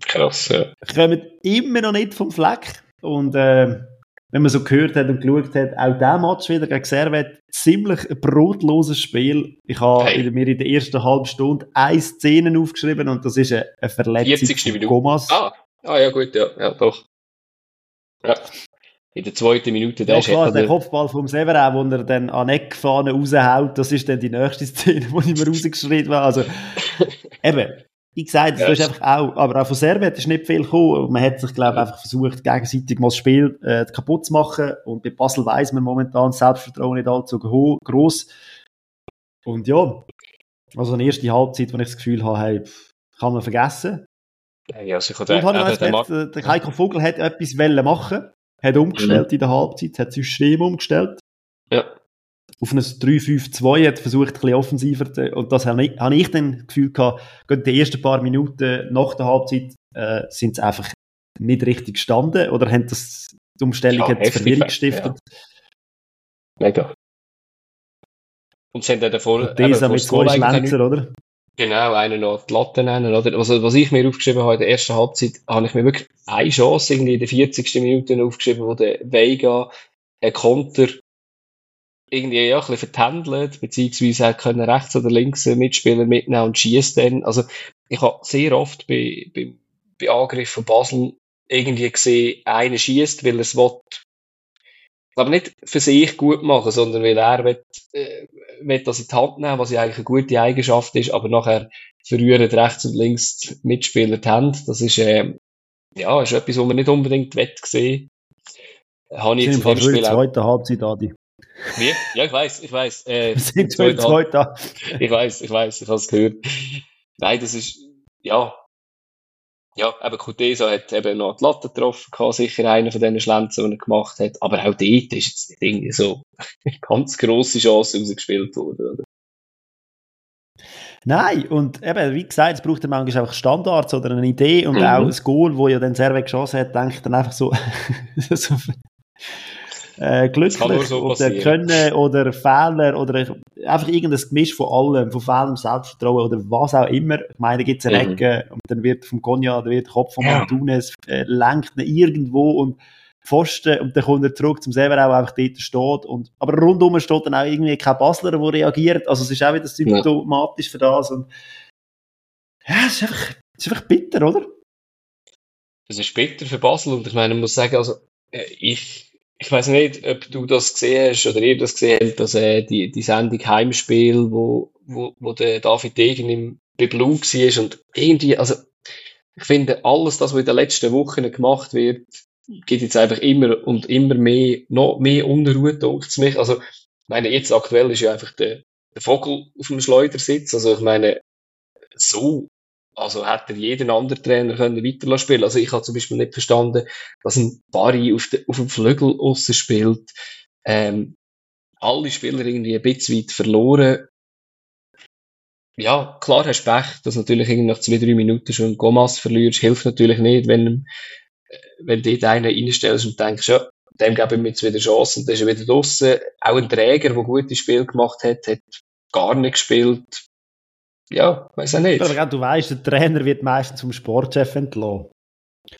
Krass, ja. kommen immer noch nicht vom Fleck. Und äh, wenn man so gehört hat und geschaut hat, auch der Match wieder gegen Servet, ziemlich ein brotloses Spiel. Ich habe Hey. mir in der ersten halben Stunde eine Szene aufgeschrieben und das ist eine, Verletzung 40. von. Gomas. Ah, ah, ja, gut, ja, ja, doch. Ja. In der zweiten Minute, der Ja klar, der Kopfball vom Severin, wo er dann an Eckfahne raushaut, das ist dann die nächste Szene, die ich mir rausgeschrieben habe. Also, eben, ich gesagt, das Ja, ist einfach auch, aber auch von Servet ist nicht viel gekommen. Man hat sich, glaube ich, einfach versucht, gegenseitig mal das Spiel äh, kaputt zu machen. Und bei Basel weiss man momentan, das Selbstvertrauen nicht allzu gross. Und ja, also eine erste Halbzeit, wo ich das Gefühl habe, hey, kann man vergessen. Ja, also ich Und habe ich gemerkt, der der Heiko Vogel hat etwas machen, hat umgestellt in der Halbzeit, hat das System umgestellt. Ja. Auf ein 3-5-2 hat versucht, ein bisschen offensiver zu, und das habe ich, habe ich dann das Gefühl gehabt, gerade die ersten paar Minuten nach der Halbzeit äh, sind sie einfach nicht richtig gestanden oder haben das, die Umstellung Ja, hat Verwirrung ja. gestiftet. Mega. Und sie haben dann davor, Und dieser mit zwei Schlenzer, oder? Genau, einen noch die Latte nennen, oder? Also, was ich mir aufgeschrieben habe in der ersten Halbzeit, habe ich mir wirklich eine Chance irgendwie in der 40. Minute aufgeschrieben, wo der Veiga einen Konter irgendwie ja, ein bisschen vertändelt, beziehungsweise er können rechts oder links einen Mitspieler mitnehmen und schießt dann. Also, ich habe sehr oft bei, bei, bei Angriffen von Basel irgendwie gesehen, einer schießt, weil er es will, glaube nicht für sich gut machen, sondern weil er will, äh, will das in die Hand nehmen, was ja eigentlich eine gute Eigenschaft ist, aber nachher verrühren rechts und links die Mitspieler die Hände. Das ist, äh, ja, ist etwas, was man nicht unbedingt will sehen. Habe ich jetzt in dem Spiel auch... zweite Halbzeit, Adi. Wie? Ja, ich weiß, ich weiß. Äh, Wir sind schon zweite Ich weiß, ich weiß, ich habe es gehört. Nein, das ist, ja, ja, eben Kutesa hat eben noch die Latte getroffen, gehabt, sicher einer von diesen Schlenzen, die er gemacht hat. Aber auch dort ist jetzt nicht irgendwie so eine ganz grosse Chance rausgespielt worden. Oder? Nein, und eben, wie gesagt, es braucht dann manchmal einfach Standards oder eine Idee und mhm. auch das Goal, wo ja dann Servet geschossen hat, denke ich dann einfach so, so äh, glücklich so oder Können oder Fehler oder einfach irgendein Gemisch von allem, von fehlendem Selbstvertrauen oder was auch immer. Ich meine, da gibt es eine mhm. Ecke und dann wird vom Konja, da wird der Kopf von ja. Martunes, äh, lenkt ihn irgendwo und Pfosten und dann kommt er zurück zum Sever auch einfach dort steht. Und, aber rundum steht dann auch irgendwie kein Basler, der reagiert. Also es ist auch wieder symptomatisch ja. für das. Und, ja, es ist, einfach, es ist einfach bitter, oder? Es ist bitter für Basel und ich meine, man muss sagen, also äh, ich ich weiß nicht, ob du das gesehen hast oder ihr das gesehen habt, dass äh, die, die Sendung Heimspiel, wo, wo, wo der David Degen im Biblu war und irgendwie, also ich finde, alles das, was in den letzten Wochen gemacht wird, geht jetzt einfach immer und immer mehr, noch mehr Unruhe, denkt mich. Also, ich meine, jetzt aktuell ist ja einfach der, der Vogel auf dem Schleudersitz. Also, ich meine, so also hätte jeden anderen Trainer können weiter spielen Also ich habe zum Beispiel nicht verstanden, dass ein Barry auf, de, auf dem Flügel aussen spielt. Ähm, alle Spieler irgendwie ein bisschen weit verloren. Ja, klar hast du Pech, dass natürlich irgendwie nach zwei, drei Minuten schon Gomas verlierst. Hilft natürlich nicht, wenn, äh, wenn du dort einen reinstellst und denkst, ja, dem gebe ich mir jetzt wieder Chance und dann ist er wieder draussen. Auch ein Träger, der gute Spiel gemacht hat, hat gar nicht gespielt ja, weiß auch nicht. Aber du weißt, der Trainer wird meistens zum Sportchef entlassen.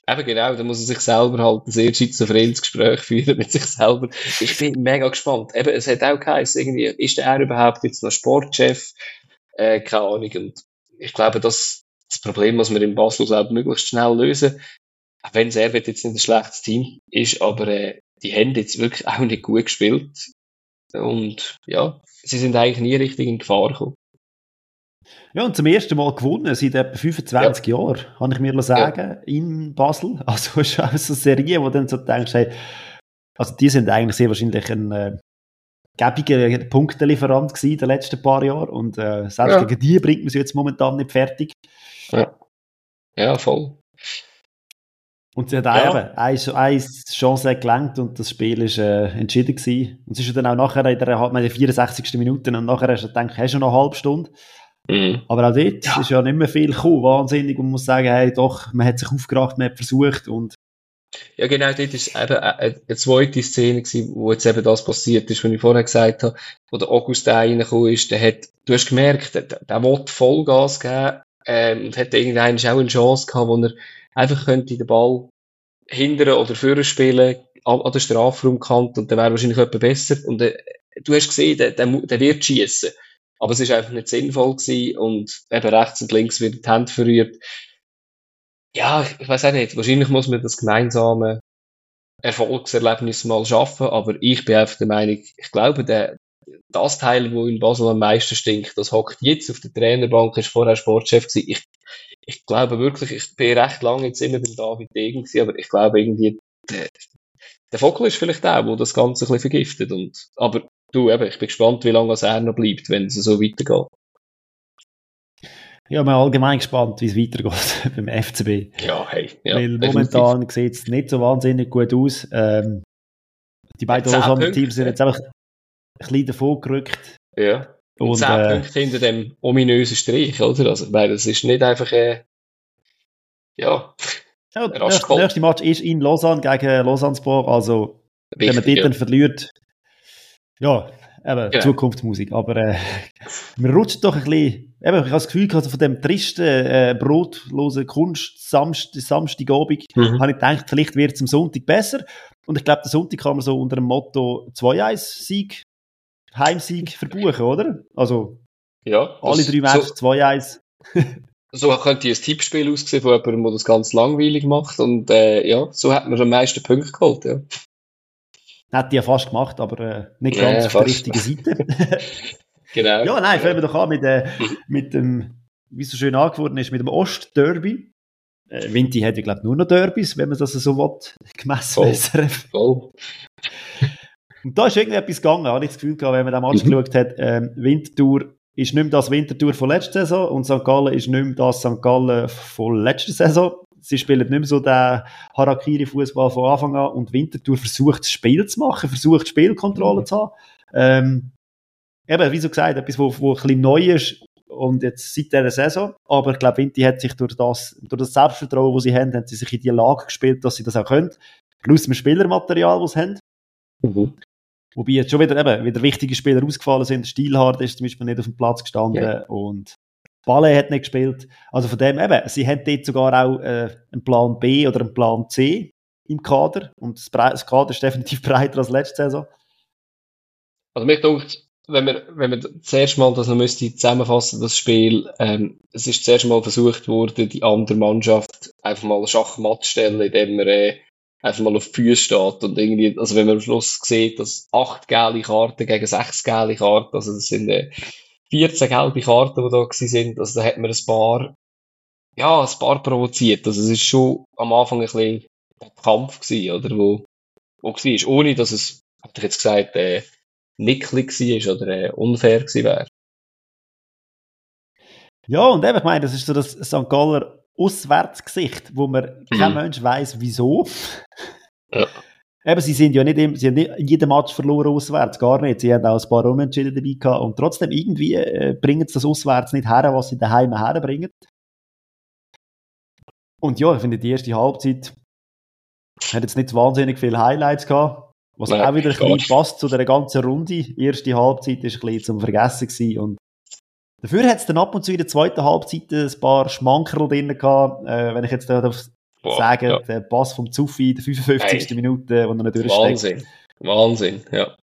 Eben genau, da muss er sich selber halt ein sehr schizophrenes Gespräch führen mit sich selber. Ich bin mega gespannt. Eben, es hat auch geheißen, irgendwie, ist er überhaupt jetzt noch Sportchef? Äh, keine Ahnung. Und ich glaube, das, das Problem, was wir in Basel glaube möglichst schnell lösen, auch wenn Servet jetzt nicht ein schlechtes Team ist, aber äh, die haben jetzt wirklich auch nicht gut gespielt. Und ja, sie sind eigentlich nie richtig in Gefahr gekommen. Ja, und zum ersten Mal gewonnen seit etwa 25 ja. Jahren, kann ich mir sagen, ja. in Basel. Also es ist auch so eine Serie, wo dann so denkst, hey, also die sind eigentlich sehr wahrscheinlich ein äh, gäbiger Punktelieferant gewesen in den letzten paar Jahren und äh, selbst ja. gegen die bringt man sie jetzt momentan nicht fertig. Ja, ja voll. Und sie hat ja. eben eine, eine Chance gelangt und das Spiel ist äh, entschieden gewesen. Und es ist dann auch nachher in der, in der 64. Minute und nachher hast du gedacht, hast du noch eine halbe Stunde? Mhm. Aber auch dort ja. ist ja nicht mehr viel gekommen, wahnsinnig. Und man muss sagen, hey, doch, man hat sich aufgerafft, man hat versucht und ja, genau, dort ist eben eine zweite Szene gewesen, wo jetzt eben das passiert ist, was ich vorher gesagt habe, wo der August da reingekommen ist, der hat, du hast gemerkt, der, der wollte Vollgas geben, ähm, und hat irgendeinen auch eine Chance gehabt, wo er einfach könnte den Ball hindern oder führen spielen, an, an der Strafraumkante, und dann wäre wahrscheinlich etwas besser, und äh, du hast gesehen, der, der, der wird schießen. Aber es ist einfach nicht sinnvoll gewesen und eben rechts und links wird die Hand verrührt. Ja, ich, ich weiß auch nicht. Wahrscheinlich muss man das gemeinsame Erfolgserlebnis mal schaffen, aber ich bin einfach der Meinung, ich glaube, der, das Teil, wo in Basel am meisten stinkt, das hockt jetzt auf der Trainerbank, ist vorher Sportchef gewesen. Ich, ich glaube wirklich, ich bin recht lange jetzt immer beim David Degen gewesen, aber ich glaube irgendwie, der, der Vogel ist vielleicht der, der das Ganze ein bisschen vergiftet und, aber du, eben, ich bin gespannt, wie lange er noch bleibt, wenn es so weitergeht. Ja, bin allgemein gespannt, wie es weitergeht beim FCB. Ja, hey. Ja, Weil momentan sieht es nicht so wahnsinnig gut aus. Ähm, die beiden Lausanne Teams sind jetzt einfach ein bisschen davon gerückt. Ja. Und, 10 äh, Punkte hinter dem ominösen Strich, oder? Also, weil das ist nicht einfach, äh, ja. ja der nächste, nächste Match ist in Lausanne gegen Lausanne Sport, also Wichtig, wenn man dort ja. verliert, ja, eben, genau. Zukunftsmusik. Aber äh, man rutscht doch ein bisschen. Eben, ich habe das Gefühl gehabt, von dem tristen, äh, brotlosen Kunst Samst, Samstagabend, mhm. habe ich gedacht, vielleicht wird es am Sonntag besser. Und ich glaube, der Sonntag kann man so unter dem Motto 2-1-Sieg, Heimsieg verbuchen, oder? Also, ja, alle drei Matches so, 2-1. so könnte ein Tippspiel aussehen von jemandem, der das ganz langweilig macht. Und äh, ja, so hat man am meisten Punkte geholt. Ja. Hat die ja fast gemacht, aber äh, nicht ganz ja, auf der richtigen Seite. genau. Ja, nein, fangen wir doch an mit, äh, mit dem, wie es so schön angeworden ist, mit dem Ostderby. Äh, Vinti hat ja, glaube ich, nur noch Derbys, wenn man das so will, gemessen Voll. Voll. Und da ist irgendwie etwas gegangen, habe ich das Gefühl gehabt, wenn man den Match mhm. geschaut hat, ähm, Winterthur ist nicht mehr das Winterthur von letzter Saison und St. Gallen ist nicht mehr das St. Gallen von letzter Saison. Sie spielen nicht mehr so den Harakiri-Fußball von Anfang an und Winterthur versucht, das Spiel zu machen, versucht, Spielkontrolle mhm. zu haben. Ähm, eben, wie so gesagt, etwas, wo, wo ein bisschen neu ist und jetzt seit dieser Saison. Aber ich glaube, Vinti hat sich durch das, durch das Selbstvertrauen, das sie haben, haben sie sich in die Lage gespielt, dass sie das auch können. Plus dem Spielermaterial, das sie haben. Mhm. Wobei jetzt schon wieder, eben, wieder wichtige Spieler ausgefallen sind. Stilhard ist zum Beispiel nicht auf dem Platz gestanden yeah. und Ballet hat nicht gespielt. Also von dem eben, sie haben dort sogar auch äh, einen Plan B oder einen Plan C im Kader und das, das Kader ist definitiv breiter als letzte Saison. Also mich denkt, wenn wir, wenn wir zuerst mal das noch müsste zusammenfassen, das Spiel, ähm, es ist zuerst mal versucht worden, die andere Mannschaft einfach mal Schachmatt zu stellen, indem man äh, einfach mal auf die Füße steht und irgendwie, also wenn man am Schluss sieht, dass acht gelbe Karten gegen sechs gelbe Karten, also das sind äh, 14 gelbe Karten, die da sind, also da hat man ein paar, ja, ein paar provoziert, also es ist schon am Anfang ein bisschen ein Kampf gewesen, oder, wo, wo war, ohne dass es, hab ich jetzt gesagt, äh, nicklig war oder äh, unfair gewesen wäre. Ja, und eben, ich meine, das ist so das St. Galler Auswärtsgesicht, wo man mhm. kein Mensch weiß, wieso. Ja. Eben, sie sind ja nicht, im, sie haben nicht jeden Match verloren auswärts, gar nicht. Sie haben auch ein paar Unentschieden dabei gehabt und trotzdem irgendwie äh, bringen sie das auswärts nicht her, was sie daheim herbringen. Und ja, ich finde, die erste Halbzeit hat jetzt nicht wahnsinnig viele Highlights gehabt, was Nein, auch wieder ein bisschen passt zu der ganzen Runde. Die erste Halbzeit war ein bisschen zum Vergessen gewesen und Dafür hat es dann ab und zu in der zweiten Halbzeit ein paar Schmankerl drin gehabt. Äh, wenn ich jetzt darf Boah, sagen, ja. der Pass vom Zuffi in der 55. Hey. Minute, wo er nicht durchsteckt. Wahnsinn, Wahnsinn, ja.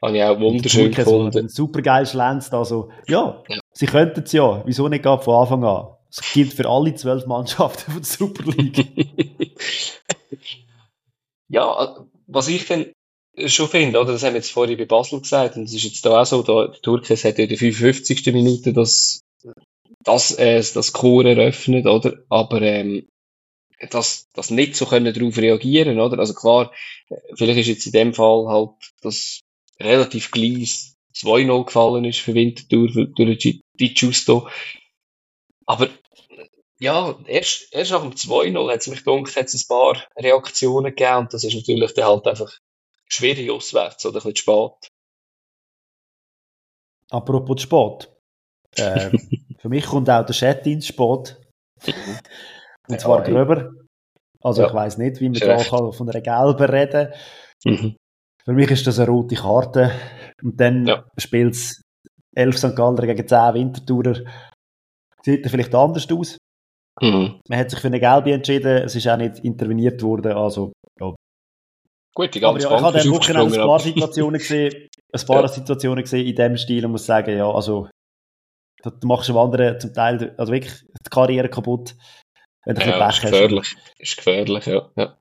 Habe ich auch wunderschön gefunden. So super geil schlänzt, also, ja, ja, sie könnten es ja. Wieso nicht gerade von Anfang an? Das gilt für alle zwölf Mannschaften von der Super League. ja, was ich dann schon finde, oder? Das haben wir jetzt vorhin bei Basel gesagt, und es ist jetzt da auch so, da, der Turkes hat ja in der 55. Minute das, das, äh, das Chor eröffnet, oder? Aber, ähm, das, das nicht so können darauf reagieren, oder? Also klar, vielleicht ist jetzt in dem Fall halt das relativ gleich 2-0 gefallen ist für Winterthur, für, durch die Justo. Aber, ja, erst, erst nach dem 2-0 hat es mich gedacht, hat es ein paar Reaktionen gegeben, und das ist natürlich dann halt einfach schwierig auswärts oder ein bisschen spät. Apropos spät. Äh, für mich kommt auch der Chat ins Sport. Und zwar ja, gröber. Also ja. ich weiß nicht, wie man da kann von einer gelben reden mhm. Für mich ist das eine rote Karte. Und dann ja. spielt es 11 St. Galler gegen 10 Wintertourer. Sieht vielleicht anders aus. Mhm. Man hat sich für eine gelbe entschieden. Es ist auch nicht interveniert worden. Also ja, Gut, die ganze aber ja, ich habe am Wochenende ein paar Situationen gesehen, ein paar. Situationen gesehen in dem Stil und muss sagen, ja, also, da machst du anderen zum Teil, also wirklich die Karriere kaputt, wenn du ja, Pech ist gefährlich. hast. Ist gefährlich, ja. Ja,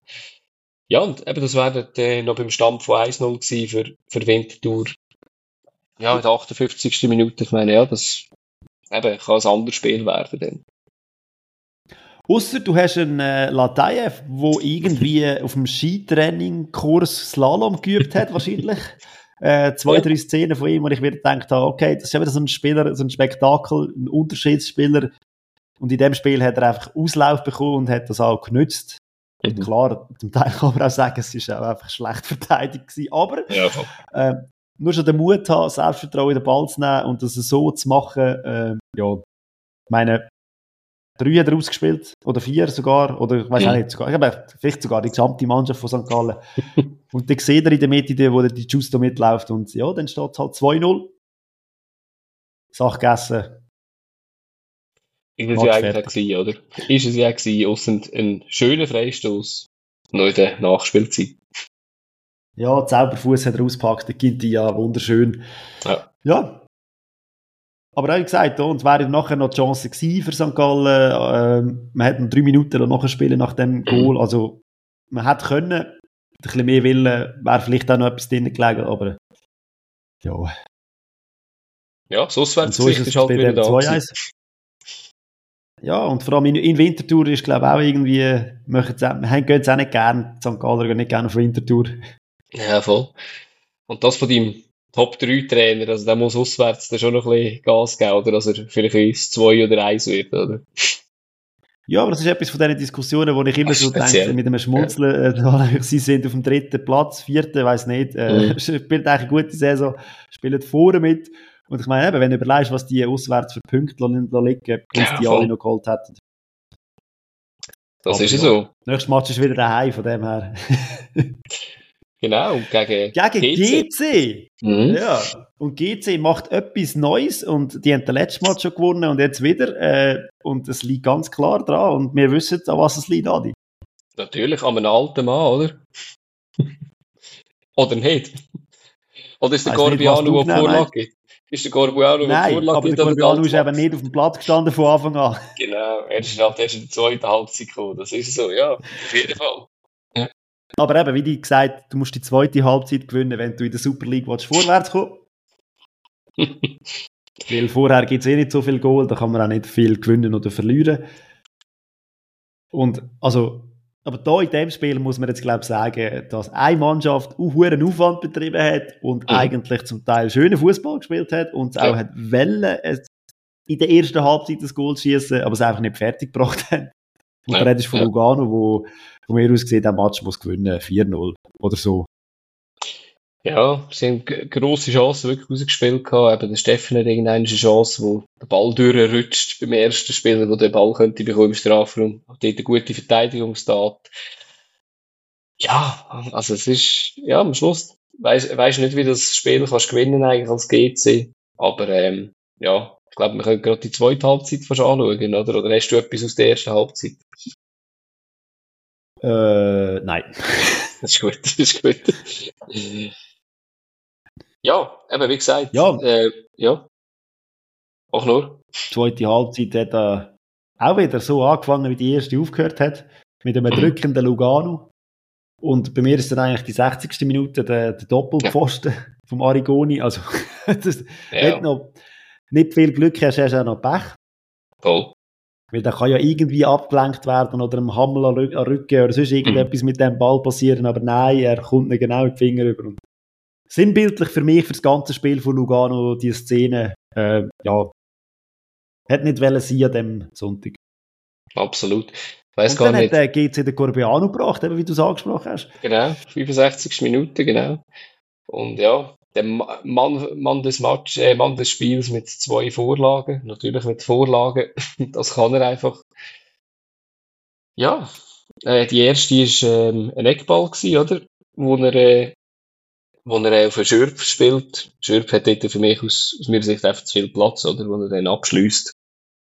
ja und eben, das wäre dann noch beim Stand von 1-0 gewesen für, für Winterthur. Ja, in der 58. Minute, ich meine, ja, das eben, kann ein anderes Spiel werden dann. Ausser du hast einen äh, Latayev, der irgendwie auf dem Skitraining-Kurs Slalom geübt hat, wahrscheinlich. Äh, zwei, drei Szenen von ihm, wo ich mir gedacht habe, okay, das ist wieder so ein Spieler, so ein Spektakel, ein Unterschiedsspieler. Und in dem Spiel hat er einfach Auslauf bekommen und hat das auch genützt. Mhm. Und klar, zum Teil kann man auch sagen, es war auch einfach schlecht verteidigt gewesen. Aber ja, äh, nur schon den Mut haben, Selbstvertrauen in den Ball zu nehmen und das so zu machen, äh, ja, meine, drei hat er ausgespielt, oder vier sogar, oder ich weiß auch nicht, sogar, ich vielleicht sogar die gesamte Mannschaft von St. Gallen. und dann sieht er in der Mitte, wo der die Justo mitläuft und ja, dann steht es halt 2-0. Sache gegessen. Ist es ja eigentlich gewesen, oder? Ist es ja gewesen, ausser ein schöner Freistoß noch in der Nachspielzeit. Ja, Zauberfuß hat er ausgepackt, der Ginti ja wunderschön. Ja. ja, aber wie gesagt, und es wäre nachher noch die Chance gewesen für St. Gallen. Ähm, man hätte noch drei Minuten nachher spielen nach dem Goal. Also, man hätte können, bisschen mehr Willen wäre vielleicht auch noch etwas drin gelegen, aber ja. Ja, so ist es ist halt wieder da. 2 ja, und vor allem in, in Winterthur ist, glaube ich, auch irgendwie, möchten sie, haben, gehen sie auch nicht gerne, St. Galler gehen nicht gerne auf Winterthur. Ja, voll. Und das von deinem Top-3-Trainer, also der muss auswärts dann schon noch ein bisschen Gas geben, oder dass er vielleicht ins 2 oder 1 wird, oder? Ja, aber das ist etwas von diesen Diskussionen, wo ich immer so denke, mit einem Schmunzeln, ja. äh, sie sind auf dem dritten Platz, vierten, weiß nicht, äh, mhm. spielt eigentlich eine gute Saison, spielen vorne mit. Und ich meine, eben, wenn du überlegst, was die auswärts für Punkte liegen, bis ja, die alle noch geholt hätten. Das aber ist ja so. Nächstes Match ist wieder daheim, von dem her. Genau, gegen, gegen GC. GC. Mhm. Ja, und GC macht etwas Neues und die haben den letzten Mal schon gewonnen und jetzt wieder. Äh, und es liegt ganz klar dran und wir wissen, an was es liegt, Adi. Natürlich, an einem alten Mann, oder? oder nicht? Oder ist der Corbiano, der Vorlage gibt? Ist der Corbiano, der Vorlage aber der Corbiano ist eben nicht auf dem Platz gestanden von Anfang an. Genau, er ist halt in der zweiten Halbzeit gekommen. Das ist so, ja, auf jeden Fall. Aber eben, wie die gesagt, du musst die zweite Halbzeit gewinnen, wenn du in der Super League willst, vorwärts kommen Weil vorher gibt es eh nicht so viel Goal, da kann man auch nicht viel gewinnen oder verlieren. Und also, aber da in dem Spiel muss man jetzt glaube ich sagen, dass eine Mannschaft auch hohen Aufwand betrieben hat und mhm. eigentlich zum Teil schönen Fußball gespielt hat und ja. auch hat wollen, in der ersten Halbzeit das Goal schießen, aber es einfach nicht fertig gebracht hat. Und ja. da redest du von. Lugano, wo von mir aus gesehen, der Match muss gewinnen, 4-0 oder so. Ja, sie haben grosse Chancen wirklich rausgespielt gehabt. Eben der Steffen hat irgendeine Chance, wo der Ball durchrutscht beim ersten Spieler, wo der Ball könnte bekommen im Strafraum. Dort eine gute Verteidigungstat. Ja, also es ist, ja, am Schluss weiß weiß nicht, wie das Spiel kannst gewinnen eigentlich als GC. Aber, ähm, ja, ich glaube, wir können gerade die zweite Halbzeit fast anschauen, oder? Oder hast du etwas aus der ersten Halbzeit? Äh, nein. Das ist gut, das ist gut. ja, eben wie gesagt. Ja. Äh, ja. Auch nur. Die zweite Halbzeit hat äh, auch wieder so angefangen, wie die erste aufgehört hat. Mit einem mhm. drückenden Lugano. Und bei mir ist dann eigentlich die 60. Minute der, der Doppelpfosten ja. vom Arigoni. Also, das, ja. wenn noch nicht viel Glück hast, du auch noch Pech. Voll. Weil der kann ja irgendwie abgelenkt werden oder einem Hammel an Rücken oder sonst irgendetwas mhm. mit dem Ball passieren, aber nein, er kommt nicht genau in die Finger über. Und sinnbildlich für mich, für das ganze Spiel von Lugano, die Szene, äh, ja, hat nicht wollen sein an dem Sonntag. Absolut. Und gar dann nicht. hat der GC den Corbiano gebracht, eben wie du es angesprochen hast. Genau, 65 Minuten, genau. Und ja, der Mann, Mann des Match, äh, Mann des Spiels mit zwei Vorlagen, natürlich mit Vorlagen, das kann er einfach. Ja, äh, die erste war ähm, ein Eckball gewesen, oder? Wo er, äh, wo er auf einen Schürp spielt. Schürp hat dort für mich aus, aus meiner Sicht einfach zu viel Platz, oder? Wo er dann abschließt.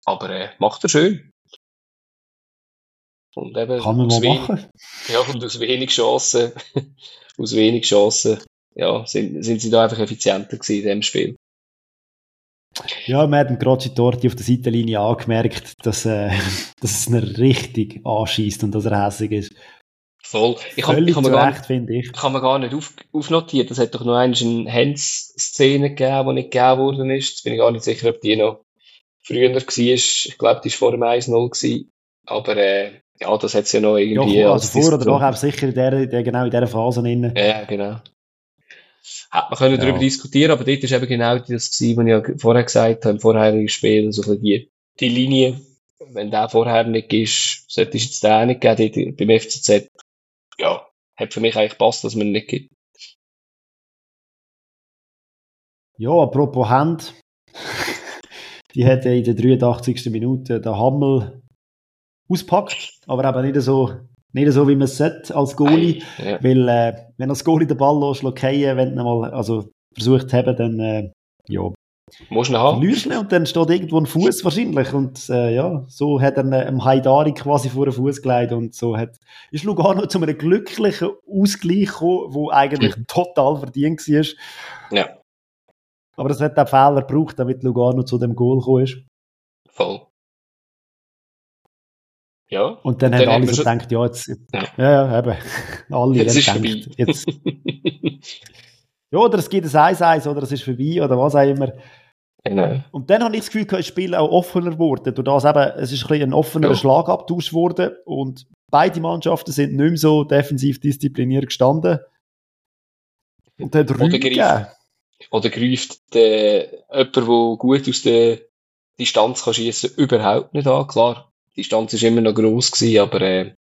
Aber äh, macht er schön. Und eben Kann man mal machen. Ja, und aus wenig Chancen, aus wenig Chancen ja, sind, sind sie da einfach effizienter gewesen in dem Spiel. Ja, wir haben gerade Torti auf der Seitenlinie angemerkt, dass, äh, dass es ihn richtig anschießt und dass er hässlich ist. Voll. Ich habe hab mir, gar nicht, ich. Kann man gar nicht auf, aufnotiert. Es hat doch noch eine Hands-Szene gegeben, die nicht gegeben worden ist. Jetzt bin ich gar nicht sicher, ob die noch früher war. Ich glaube, die war vor dem 1-0 Aber äh, ja, das hat es ja noch irgendwie. Ja, also vor oder nachher sicher in der, der, genau in dieser Phase drin. Ja, genau. Hat man können ja. darüber diskutieren, aber dort ist eben genau das gewesen, was ich ja vorher gesagt habe, im vorherigen Spiel, so ein die, die Linie, wenn der vorher nicht ist, sollte es jetzt den nicht geben, beim FCZ, ja, hat für mich eigentlich passt, dass man ihn nicht gibt. Ja, apropos Hand, die hat in der 83. Minute den Hammel auspackt, aber eben nicht so nicht so, wie man es sollte als Goalie, ja. weil äh, wenn als Goalie den Ball lässt, fallen, wenn du mal also versucht haben, dann äh, ja, Musst du haben. Verlierst und dann steht irgendwo ein Fuß wahrscheinlich und äh, ja, so hat er einem Haidari quasi vor den Fuß gelegt und so hat, ist Lugano zu einem glücklichen Ausgleich gekommen, wo eigentlich mhm. total verdient war. Ja. Aber es hat den Fehler gebraucht, damit Lugano zu dem Goal gekommen ist. Voll. Ja. Und dann, und haben alle so gedacht, ja, jetzt, ja, ja, ja eben. alle jetzt ist gedacht, jetzt. ja, oder es gibt ein 1-1 oder es ist vorbei oder was auch immer. Genau. Und dann habe ich das Gefühl, das Spiel auch offener geworden. Durch das eben, es ist ein, ein offener ja. Schlagabtausch geworden und beide Mannschaften sind nicht mehr so defensiv diszipliniert gestanden. Und dann oder, greift, oder greift der, jemand, der gut aus der Distanz kann schießen, überhaupt nicht an. Klar, die Distanz war immer noch gross gewesen, aber äh,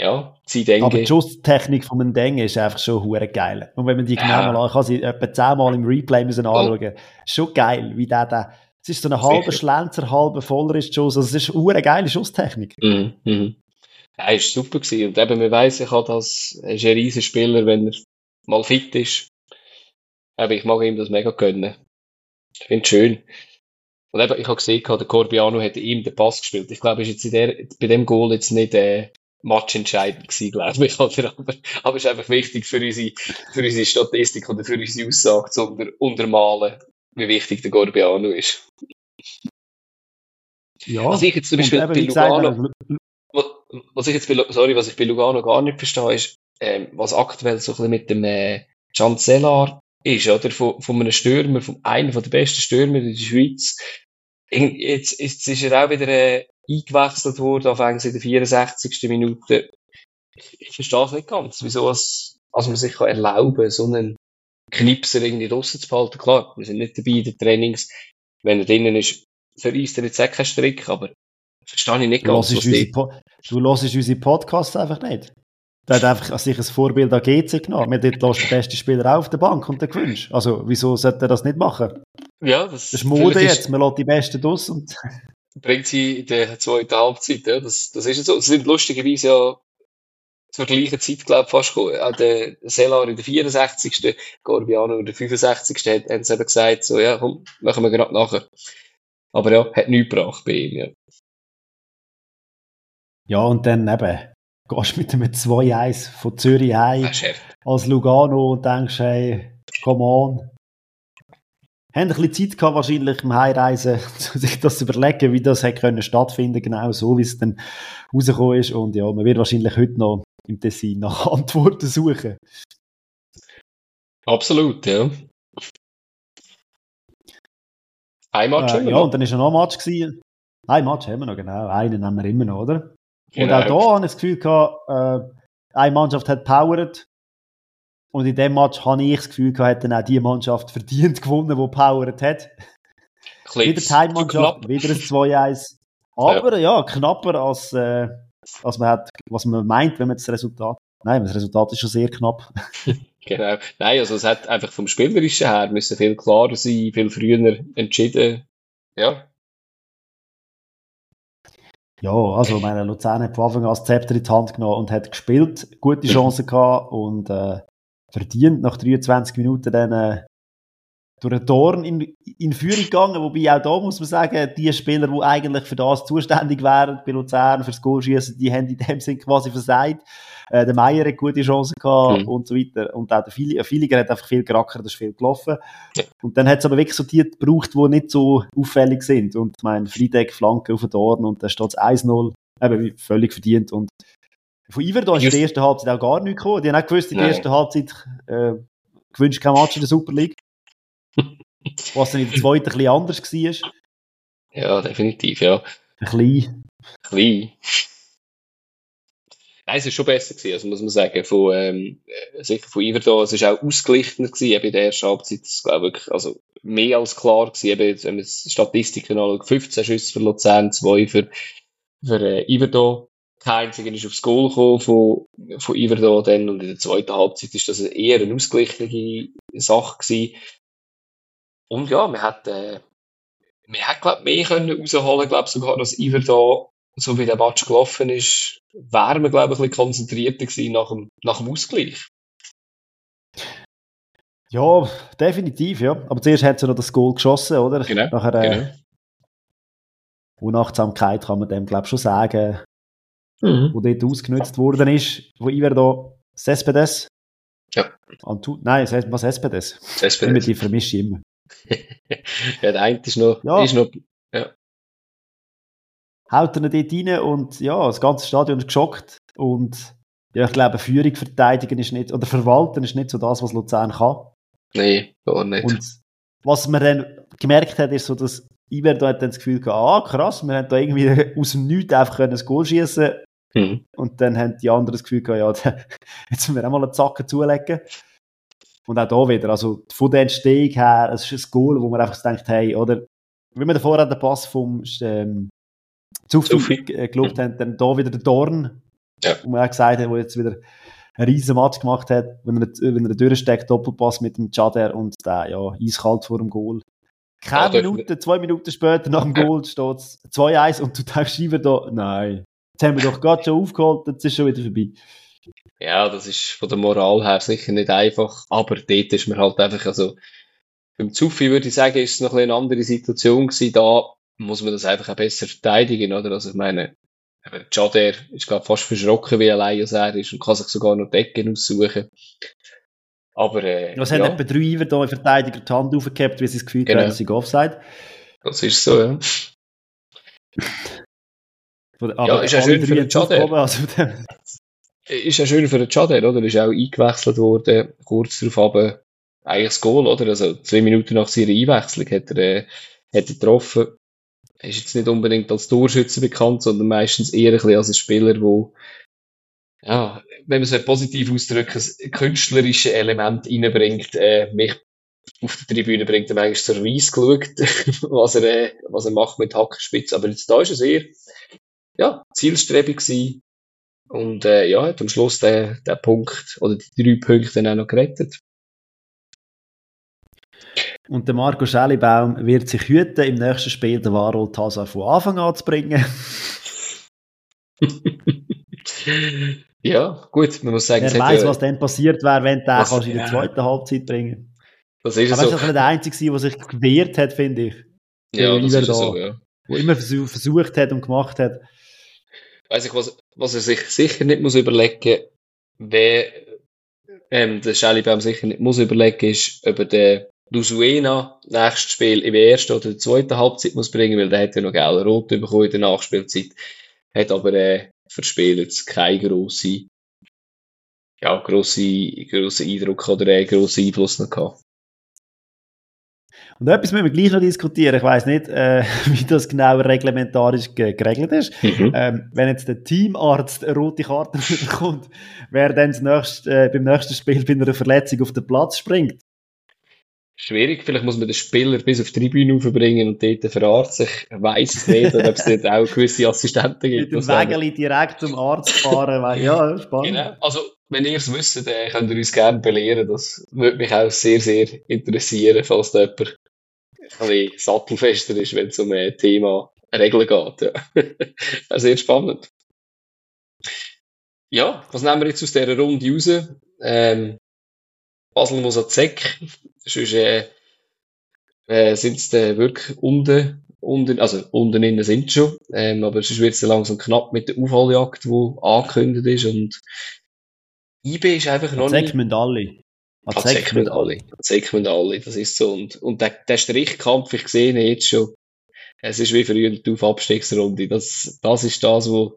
ja, sie denken. Aber die Schusstechnik von Denge ist einfach schon hure geil. Und wenn man die genau mal an, kann sie etwa zehnmal im Replay müssen anschauen. Oh. Schon geil, wie der da. Es ist so ein halber Schlenzer, halber voller ist Schuss. Also es ist eine geile Schusstechnik. Mhm. Mhm. Ja, ist super gewesen. Und eben, man weiss, ich habe das, er ist ein riesiger Spieler, wenn er mal fit ist. Aber ich mag ihm das mega gönnen. Ich finde es schön. Und eben, ich habe gesehen, der Corbiano hat ihm den Pass gespielt. Ich glaube, ist jetzt in der, bei dem Goal jetzt nicht äh, matchentscheidend gewesen, glaube ich. Oder? Aber, aber es ist einfach wichtig für unsere, für unsere Statistik oder für unsere Aussage zu unter, untermalen, wie wichtig der Corbiano ist. Ja, was ich jetzt zum Beispiel bei Lugano, was, was, ich jetzt bei, sorry, was ich bei Lugano gar nicht verstehe, ist, ähm, was aktuell so ein bisschen mit dem äh, Chancellar ist, oder? Von, von einem Stürmer, von einem der besten Stürmer in der Schweiz, Jetzt, jetzt ist er auch wieder äh, eingewechselt worden, anfangs in der 64. Minute. Ich, ich verstehe es nicht ganz, wieso es, also man sich kann erlauben so einen Knipser irgendwie draussen zu behalten. Klar, wir sind nicht dabei in den Trainings. Wenn er drinnen ist, verreist er jetzt auch keinen Strick, aber verstehe ich nicht ganz, Du hörst unsere Podcasts einfach nicht. Der hat einfach sich ein Vorbild an GC genommen. Wir dort lässt den besten Spieler auf der Bank und der gewünscht. Also, wieso sollte er das nicht machen? Ja, das, das ist Mode jetzt. Man lässt die Besten aus und. Bringt sie in der zweiten Halbzeit, ja. Das, das ist so. Sie sind lustigerweise ja zur gleichen Zeit, glaube ich, fast. Auch der Selar in der 64. Gorbiano in der 65. hat, haben sie eben gesagt, so, ja, komm, machen wir gerade nachher. Aber ja, hat nichts gebracht bei ihm, ja. Ja, und dann eben, gehst mit einem 2-1 von Zürich heim als Lugano und denkst, hey, come on. Haben ein bisschen Zeit gehabt, wahrscheinlich im Heimreisen, sich das zu überlegen, wie das hätte können stattfinden, genau so, wie es dann rausgekommen ist. Und ja, man wird wahrscheinlich heute noch im Tessin nach Antworten suchen. Absolut, ja. Ein Match äh, Ja, und dann war noch ein Match. Gewesen. Ein Match haben wir noch, genau. Einen haben wir immer noch, oder? Genau. Und auch da habe ich das Gefühl gehabt, äh, eine Mannschaft hat powered. Und in dem Match habe ich das Gefühl gehabt, hat dann auch die Mannschaft verdient gewonnen, die powered hat. wieder die Heimmannschaft, wieder ein 2-1. Aber ja. ja, knapper als, äh, als man hat, was man meint, wenn man das Resultat. Nein, das Resultat ist schon sehr knapp. genau. Nein, also es hat einfach vom Spielerischen her müssen viel klarer sein, viel früher entschieden. Ja, ja, also meine Luzern hat von Anfang an das Zepter in die Hand genommen und hat gespielt, gute Chancen gehabt und äh, verdient nach 23 Minuten dann äh, durch einen Dorn in, in Führung gegangen, wobei auch da muss man sagen, die Spieler, die eigentlich für das zuständig wären, bei Luzern, fürs Goalschießen, die haben in dem Sinn quasi versagt. Äh, der Meier hat gute Chancen gehabt mhm. und so weiter. Und auch der Filiger hat einfach viel gerackert, das ist viel gelaufen. Und dann hat es aber wirklich so die gebraucht, die nicht so auffällig sind. Und mein Friedeck Flanke auf den Dorn und da steht es 1-0, eben völlig verdient. Und von Iver ist in der ersten Halbzeit auch gar nichts gekommen. Die haben auch gewusst, in der ersten Halbzeit äh, gewünscht kein Match in der Super League. Was dann in der zweiten ein bisschen anders war. Ja, definitiv, ja. Ein klein. Klein. Nein, es ist schon besser gewesen, also muss man sagen, von, ähm, sicher von Iverdon, es ist auch ausgeglichener gewesen, eben in der ersten Halbzeit, das glaube ich, also mehr als klar gewesen, eben, wenn man Statistiken anschaut, 15 Schüsse für Luzern, 2 für, für äh, Iverdon, kein einziger ist aufs Goal gekommen von, von Iverdon dann, und in der zweiten Halbzeit ist das eher eine ausgeglichene Sache gewesen. Und ja, man hat, äh, man hat, glaube ich, mehr können rausholen, glaube sogar, dass Iverdon so wie der Match gelaufen ist, wären wir, glaube ich, ein bisschen konzentrierter gewesen nach dem, nach dem Ausgleich. Ja, definitiv, ja. Aber zuerst hat sie noch das Goal geschossen, oder? Genau, Nachher, äh, genau. Unachtsamkeit kann man dem, glaube ich, schon sagen, mhm. wo dort ausgenutzt worden ist, wo ich da Cespedes. Ja. Antu Nein, was Cespedes? Cespedes. Die vermische ich immer. ja, der eine ist noch, ja. ist noch ja. haut er dort rein und ja, das ganze Stadion ist geschockt und ja, ich glaube, Führung verteidigen ist nicht, oder verwalten ist nicht so das, was Luzern kann. Nein, gar nicht. Und was man dann gemerkt hat, ist so, dass Iverdo hat dann das Gefühl gehabt, ah krass, wir haben da irgendwie aus dem Nichts einfach ein Goal schießen mhm. und dann haben die anderen das Gefühl gehabt, ja, jetzt müssen wir auch mal einen Zacken zulegen. Und auch da wieder, also von der Entstehung her, es ist ein Goal, wo man einfach denkt, hey, oder, wie wir davor an den Pass vom ähm, Zufi äh, gelobt mhm. haben, dann da wieder der Dorn, ja. wo man auch gesagt hat, wo jetzt wieder einen riesen Match gemacht hat, wenn er, wenn er durchsteckt, Doppelpass mit dem Chader und der, ja, eiskalt vor dem Goal. Keine Minute, zwei Minuten später nach dem Goal steht es 2-1 und du denkst immer da, nein, jetzt haben wir doch gerade schon aufgeholt, jetzt ist schon wieder vorbei. Ja, das ist von der Moral her sicher nicht einfach, aber dort ist man halt einfach, also, beim Zufi würde ich sagen, ist es noch eine andere Situation gewesen, da muss man das einfach auch besser verteidigen, oder? Also ich meine, Jader ist gerade fast verschrocken, wie allein er ist und kann sich sogar noch Decken aussuchen. Aber, äh, Was ja. haben etwa drei Iver Verteidiger die Hand aufgehabt, wie sie das Gefühl genau. haben, sie offside? Das ist so, ja. Aber ja, ist ja schön für den. Also ist ja schön für den Jader, oder? Ist auch eingewechselt worden, kurz darauf aber eigentlich das Goal, oder? Also zwei Minuten nach seiner Einwechslung hat er, äh, hat er getroffen ist jetzt nicht unbedingt als Torschütze bekannt, sondern meistens eher ein bisschen als ein Spieler, wo ja, wenn man es positiv ausdrücken, ein künstlerisches Element reinbringt, äh, mich auf der Tribüne bringt er manchmal zur Weiss geschaut, was er, äh, was er macht mit Hackenspitz. Aber jetzt da ist er sehr, ja, zielstrebig gewesen. Und, äh, ja, hat am Schluss den, den Punkt oder die drei Punkte dann auch noch gerettet. Und der Marco Schellibaum wird sich hüten, im nächsten Spiel den Warold Hazard von Anfang an zu bringen. ja, gut, man muss sagen... Wer weiß, ja, was dann passiert wäre, wenn der was, kannst in der zweiten Halbzeit bringen Das ist Aber so. das war der Einzige, der sich gewehrt hat, finde ich. Ja, das ist da, so, ja. Der immer versucht hat und gemacht hat. Weiß ich, was, was er sich sicher nicht muss überlegen wer ähm, der Schellibaum sicher nicht muss überlegen, ist, ob er den Lusuena nächstes Spiel im ersten oder der zweiten Halbzeit muss bringen, weil der hat ja noch gelbe Rot bekommen in der Nachspielzeit. Hat aber äh, für Spiel jetzt keinen grossen, ja, grossen, grossen Eindruck oder äh, grossen Einfluss noch gehabt. Und etwas müssen wir gleich noch diskutieren. Ich weiß nicht, äh, wie das genau reglementarisch geregelt ist. Mhm. Ähm, wenn jetzt der Teamarzt eine rote Karte bekommt, wer dann nächste, äh, beim nächsten Spiel bei einer Verletzung auf den Platz springt, schwierig. Vielleicht muss man den Spieler bis auf die Tribüne aufbringen und dort für Arzt. Ich weiss es nicht, ob es dort auch gewisse Assistenten gibt. Mit dem Wägeli direkt zum Arzt fahren. weil, ja, spannend. Genau. Also, wenn ihr es wisst, dann könnt ihr uns gerne belehren. Das würde mich auch sehr, sehr interessieren, falls da jemand ein bisschen sattelfester ist, wenn es um ein Thema Regeln geht. Ja. sehr spannend. Ja, was nehmen wir jetzt aus dieser Runde raus? Ähm, Basel muss an Zeck. Sonst äh, äh, sind es dann wirklich unten, unten, also unten innen sind schon, ähm, aber sonst wird es langsam knapp mit der Aufholjagd, die angekündigt ist und IB ist einfach noch nicht... müssen alle. Azek müssen alle. Azek müssen alle, das ist so. Und, und der, der Strichkampf, ich sehe ihn jetzt schon, es ist wie früher die Aufabstiegsrunde. Das, das ist das, wo,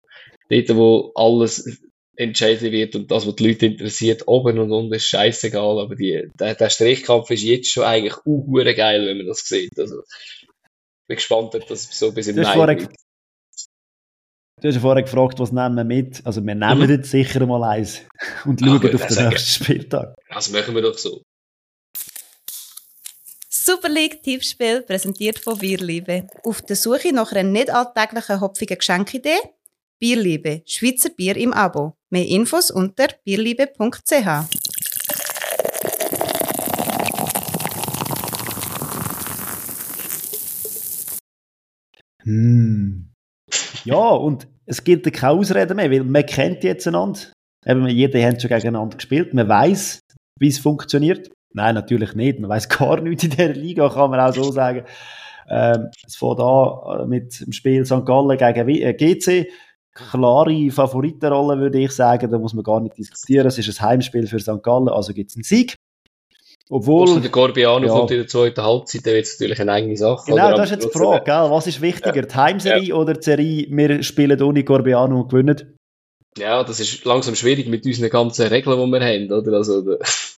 dort, wo alles entscheiden wird und das, was die Leute interessiert, oben und unten ist scheißegal, aber die, der, der Strichkampf ist jetzt schon eigentlich uh, geil, wenn man das sieht. Also, ich bin gespannt, ob das so bis im Mai vorher, Du hast ja vorher gefragt, was nehmen wir mit? Also wir nehmen mhm. jetzt sicher mal eins und schauen Ach, auf den nächsten Spieltag. Das machen wir doch so. Super League Tippspiel präsentiert von Bierliebe. Auf der Suche nach einer nicht alltäglichen hopfigen Geschenkidee? Bierliebe, Schweizer Bier im Abo. Mehr Infos unter bierliebe.ch. Hm. Ja, und es gibt keine Ausreden mehr, weil man kennt jetzt einander. Eben, jeder hat schon gegeneinander gespielt. Man weiß, wie es funktioniert. Nein, natürlich nicht. Man weiß gar nichts in dieser Liga, kann man auch so sagen. Ähm, es fängt an mit dem Spiel St. Gallen gegen GC. Klare Favoritenrolle, würde ich sagen. Da muss man gar nicht diskutieren. Es ist ein Heimspiel für St. Gallen, also gibt es einen Sieg. Obwohl, der Corbiano ja. kommt in der zweiten Halbzeit, dann wird es natürlich eine enge Sache. genau, das ist jetzt die Frage, gell? was ist wichtiger, die Heimserie oder die Serie, wir spielen ohne Corbiano und gewinnen? Ja, das ist langsam schwierig mit unseren ganzen Regeln, die wir haben, oder? Also,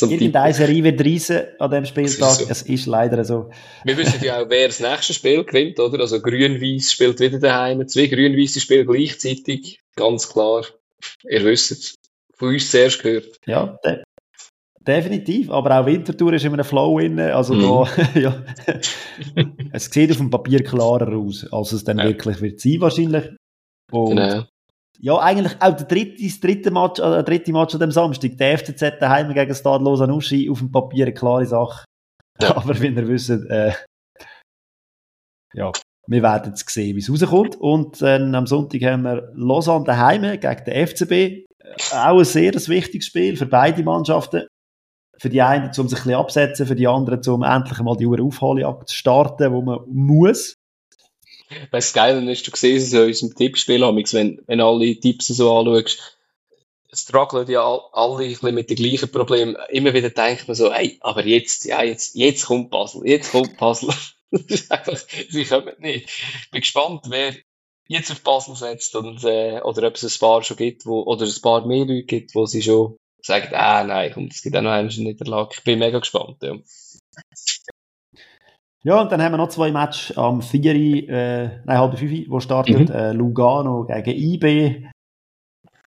Irgendeine Serie wird reisen an diesem Spieltag, so. es ist leider so. Wir wissen ja auch, wer das nächste Spiel gewinnt, oder? Also Grün-Weiß spielt wieder daheim, zwei grün-weiße Spiele gleichzeitig, ganz klar. Ihr wisst es. Von uns zuerst gehört. Ja, de definitiv. Aber auch Winterthur ist in einem Flow inne. Also Mhm. da, ja. es sieht auf dem Papier klarer aus, als es dann Ja. wirklich wird sein wahrscheinlich. Und Genau. Ja, eigentlich auch der dritte, das dritte Match, äh, der dritte Match an dem Samstag, der FCZ daheim gegen Stade Anuschi, auf dem Papier eine klare Sache. Ja. Aber wie ihr wisst, äh, ja, wir werden es sehen, wie es rauskommt. Und dann am Sonntag haben wir Lausanne daheim gegen den FCB. Äh, Auch ein sehr wichtiges Spiel für beide Mannschaften. Für die einen, um sich ein bisschen absetzen, für die anderen, um endlich mal die Uhr Aufholjagd zu starten, wo man muss. Weißt du, geil ist, du siehst es in unserem Tippspiel, wenn, wenn alle Tipps so anschaust, strugglen ja all- alle ein mit den gleichen Problemen. Immer wieder denkt man so, hey, aber jetzt, ja, jetzt, jetzt kommt Basel, jetzt kommt Basel. Sie kommen nicht. Ich bin gespannt, wer jetzt auf Basel setzt und, äh, oder ob es ein paar schon gibt, wo, oder ein paar mehr Leute gibt, wo sie schon sagen, ah, nein, komm, es gibt auch noch eine Niederlage. Ich bin mega gespannt, ja. Ja, und dann haben wir noch zwei Matches am 4, äh, nein, halb 5, wo startet Mhm. äh, Lugano gegen IB.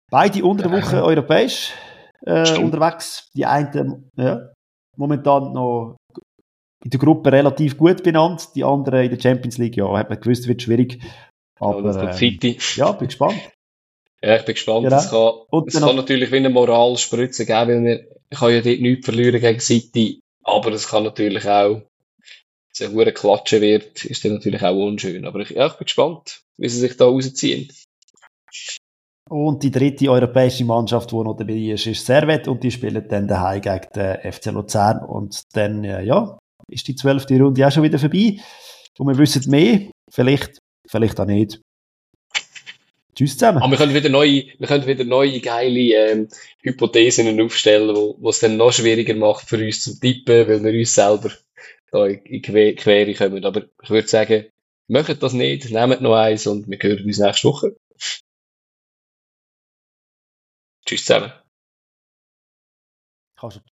Beide unter der Woche europäisch äh, unterwegs. Die einen ja, momentan noch in der Gruppe relativ gut benannt, die anderen in der Champions League, ja, hat man gewusst, wird schwierig. Aber, ähm, City. ja, bin gespannt. Ja, ich bin gespannt. Genau. Es kann, Und es kann natürlich wie eine Moralspritze geben, weil wir, ich kann ja dort nichts verlieren gegen City, aber es kann natürlich auch, wenn es eine hure Klatsche wird, ist dann natürlich auch unschön. Aber ich, ja, ich bin gespannt, wie sie sich da rausziehen. Und die dritte europäische Mannschaft, die noch dabei ist, ist Servet und die spielen dann daheim gegen den FC Luzern. Und dann, äh, ja, ist die zwölfte Runde auch schon wieder vorbei. Und wir wissen mehr. Vielleicht, vielleicht auch nicht. Tschüss zusammen. Aber wir können wieder neue, wir können wieder neue geile ähm, Hypothesen aufstellen, wo es dann noch schwieriger macht für uns zu tippen, weil wir uns selber da in Quere kommen. Aber ich würde sagen, macht das nicht, nehmt noch eins und wir hören uns nächste Woche. Tschüss zusammen. Kannst du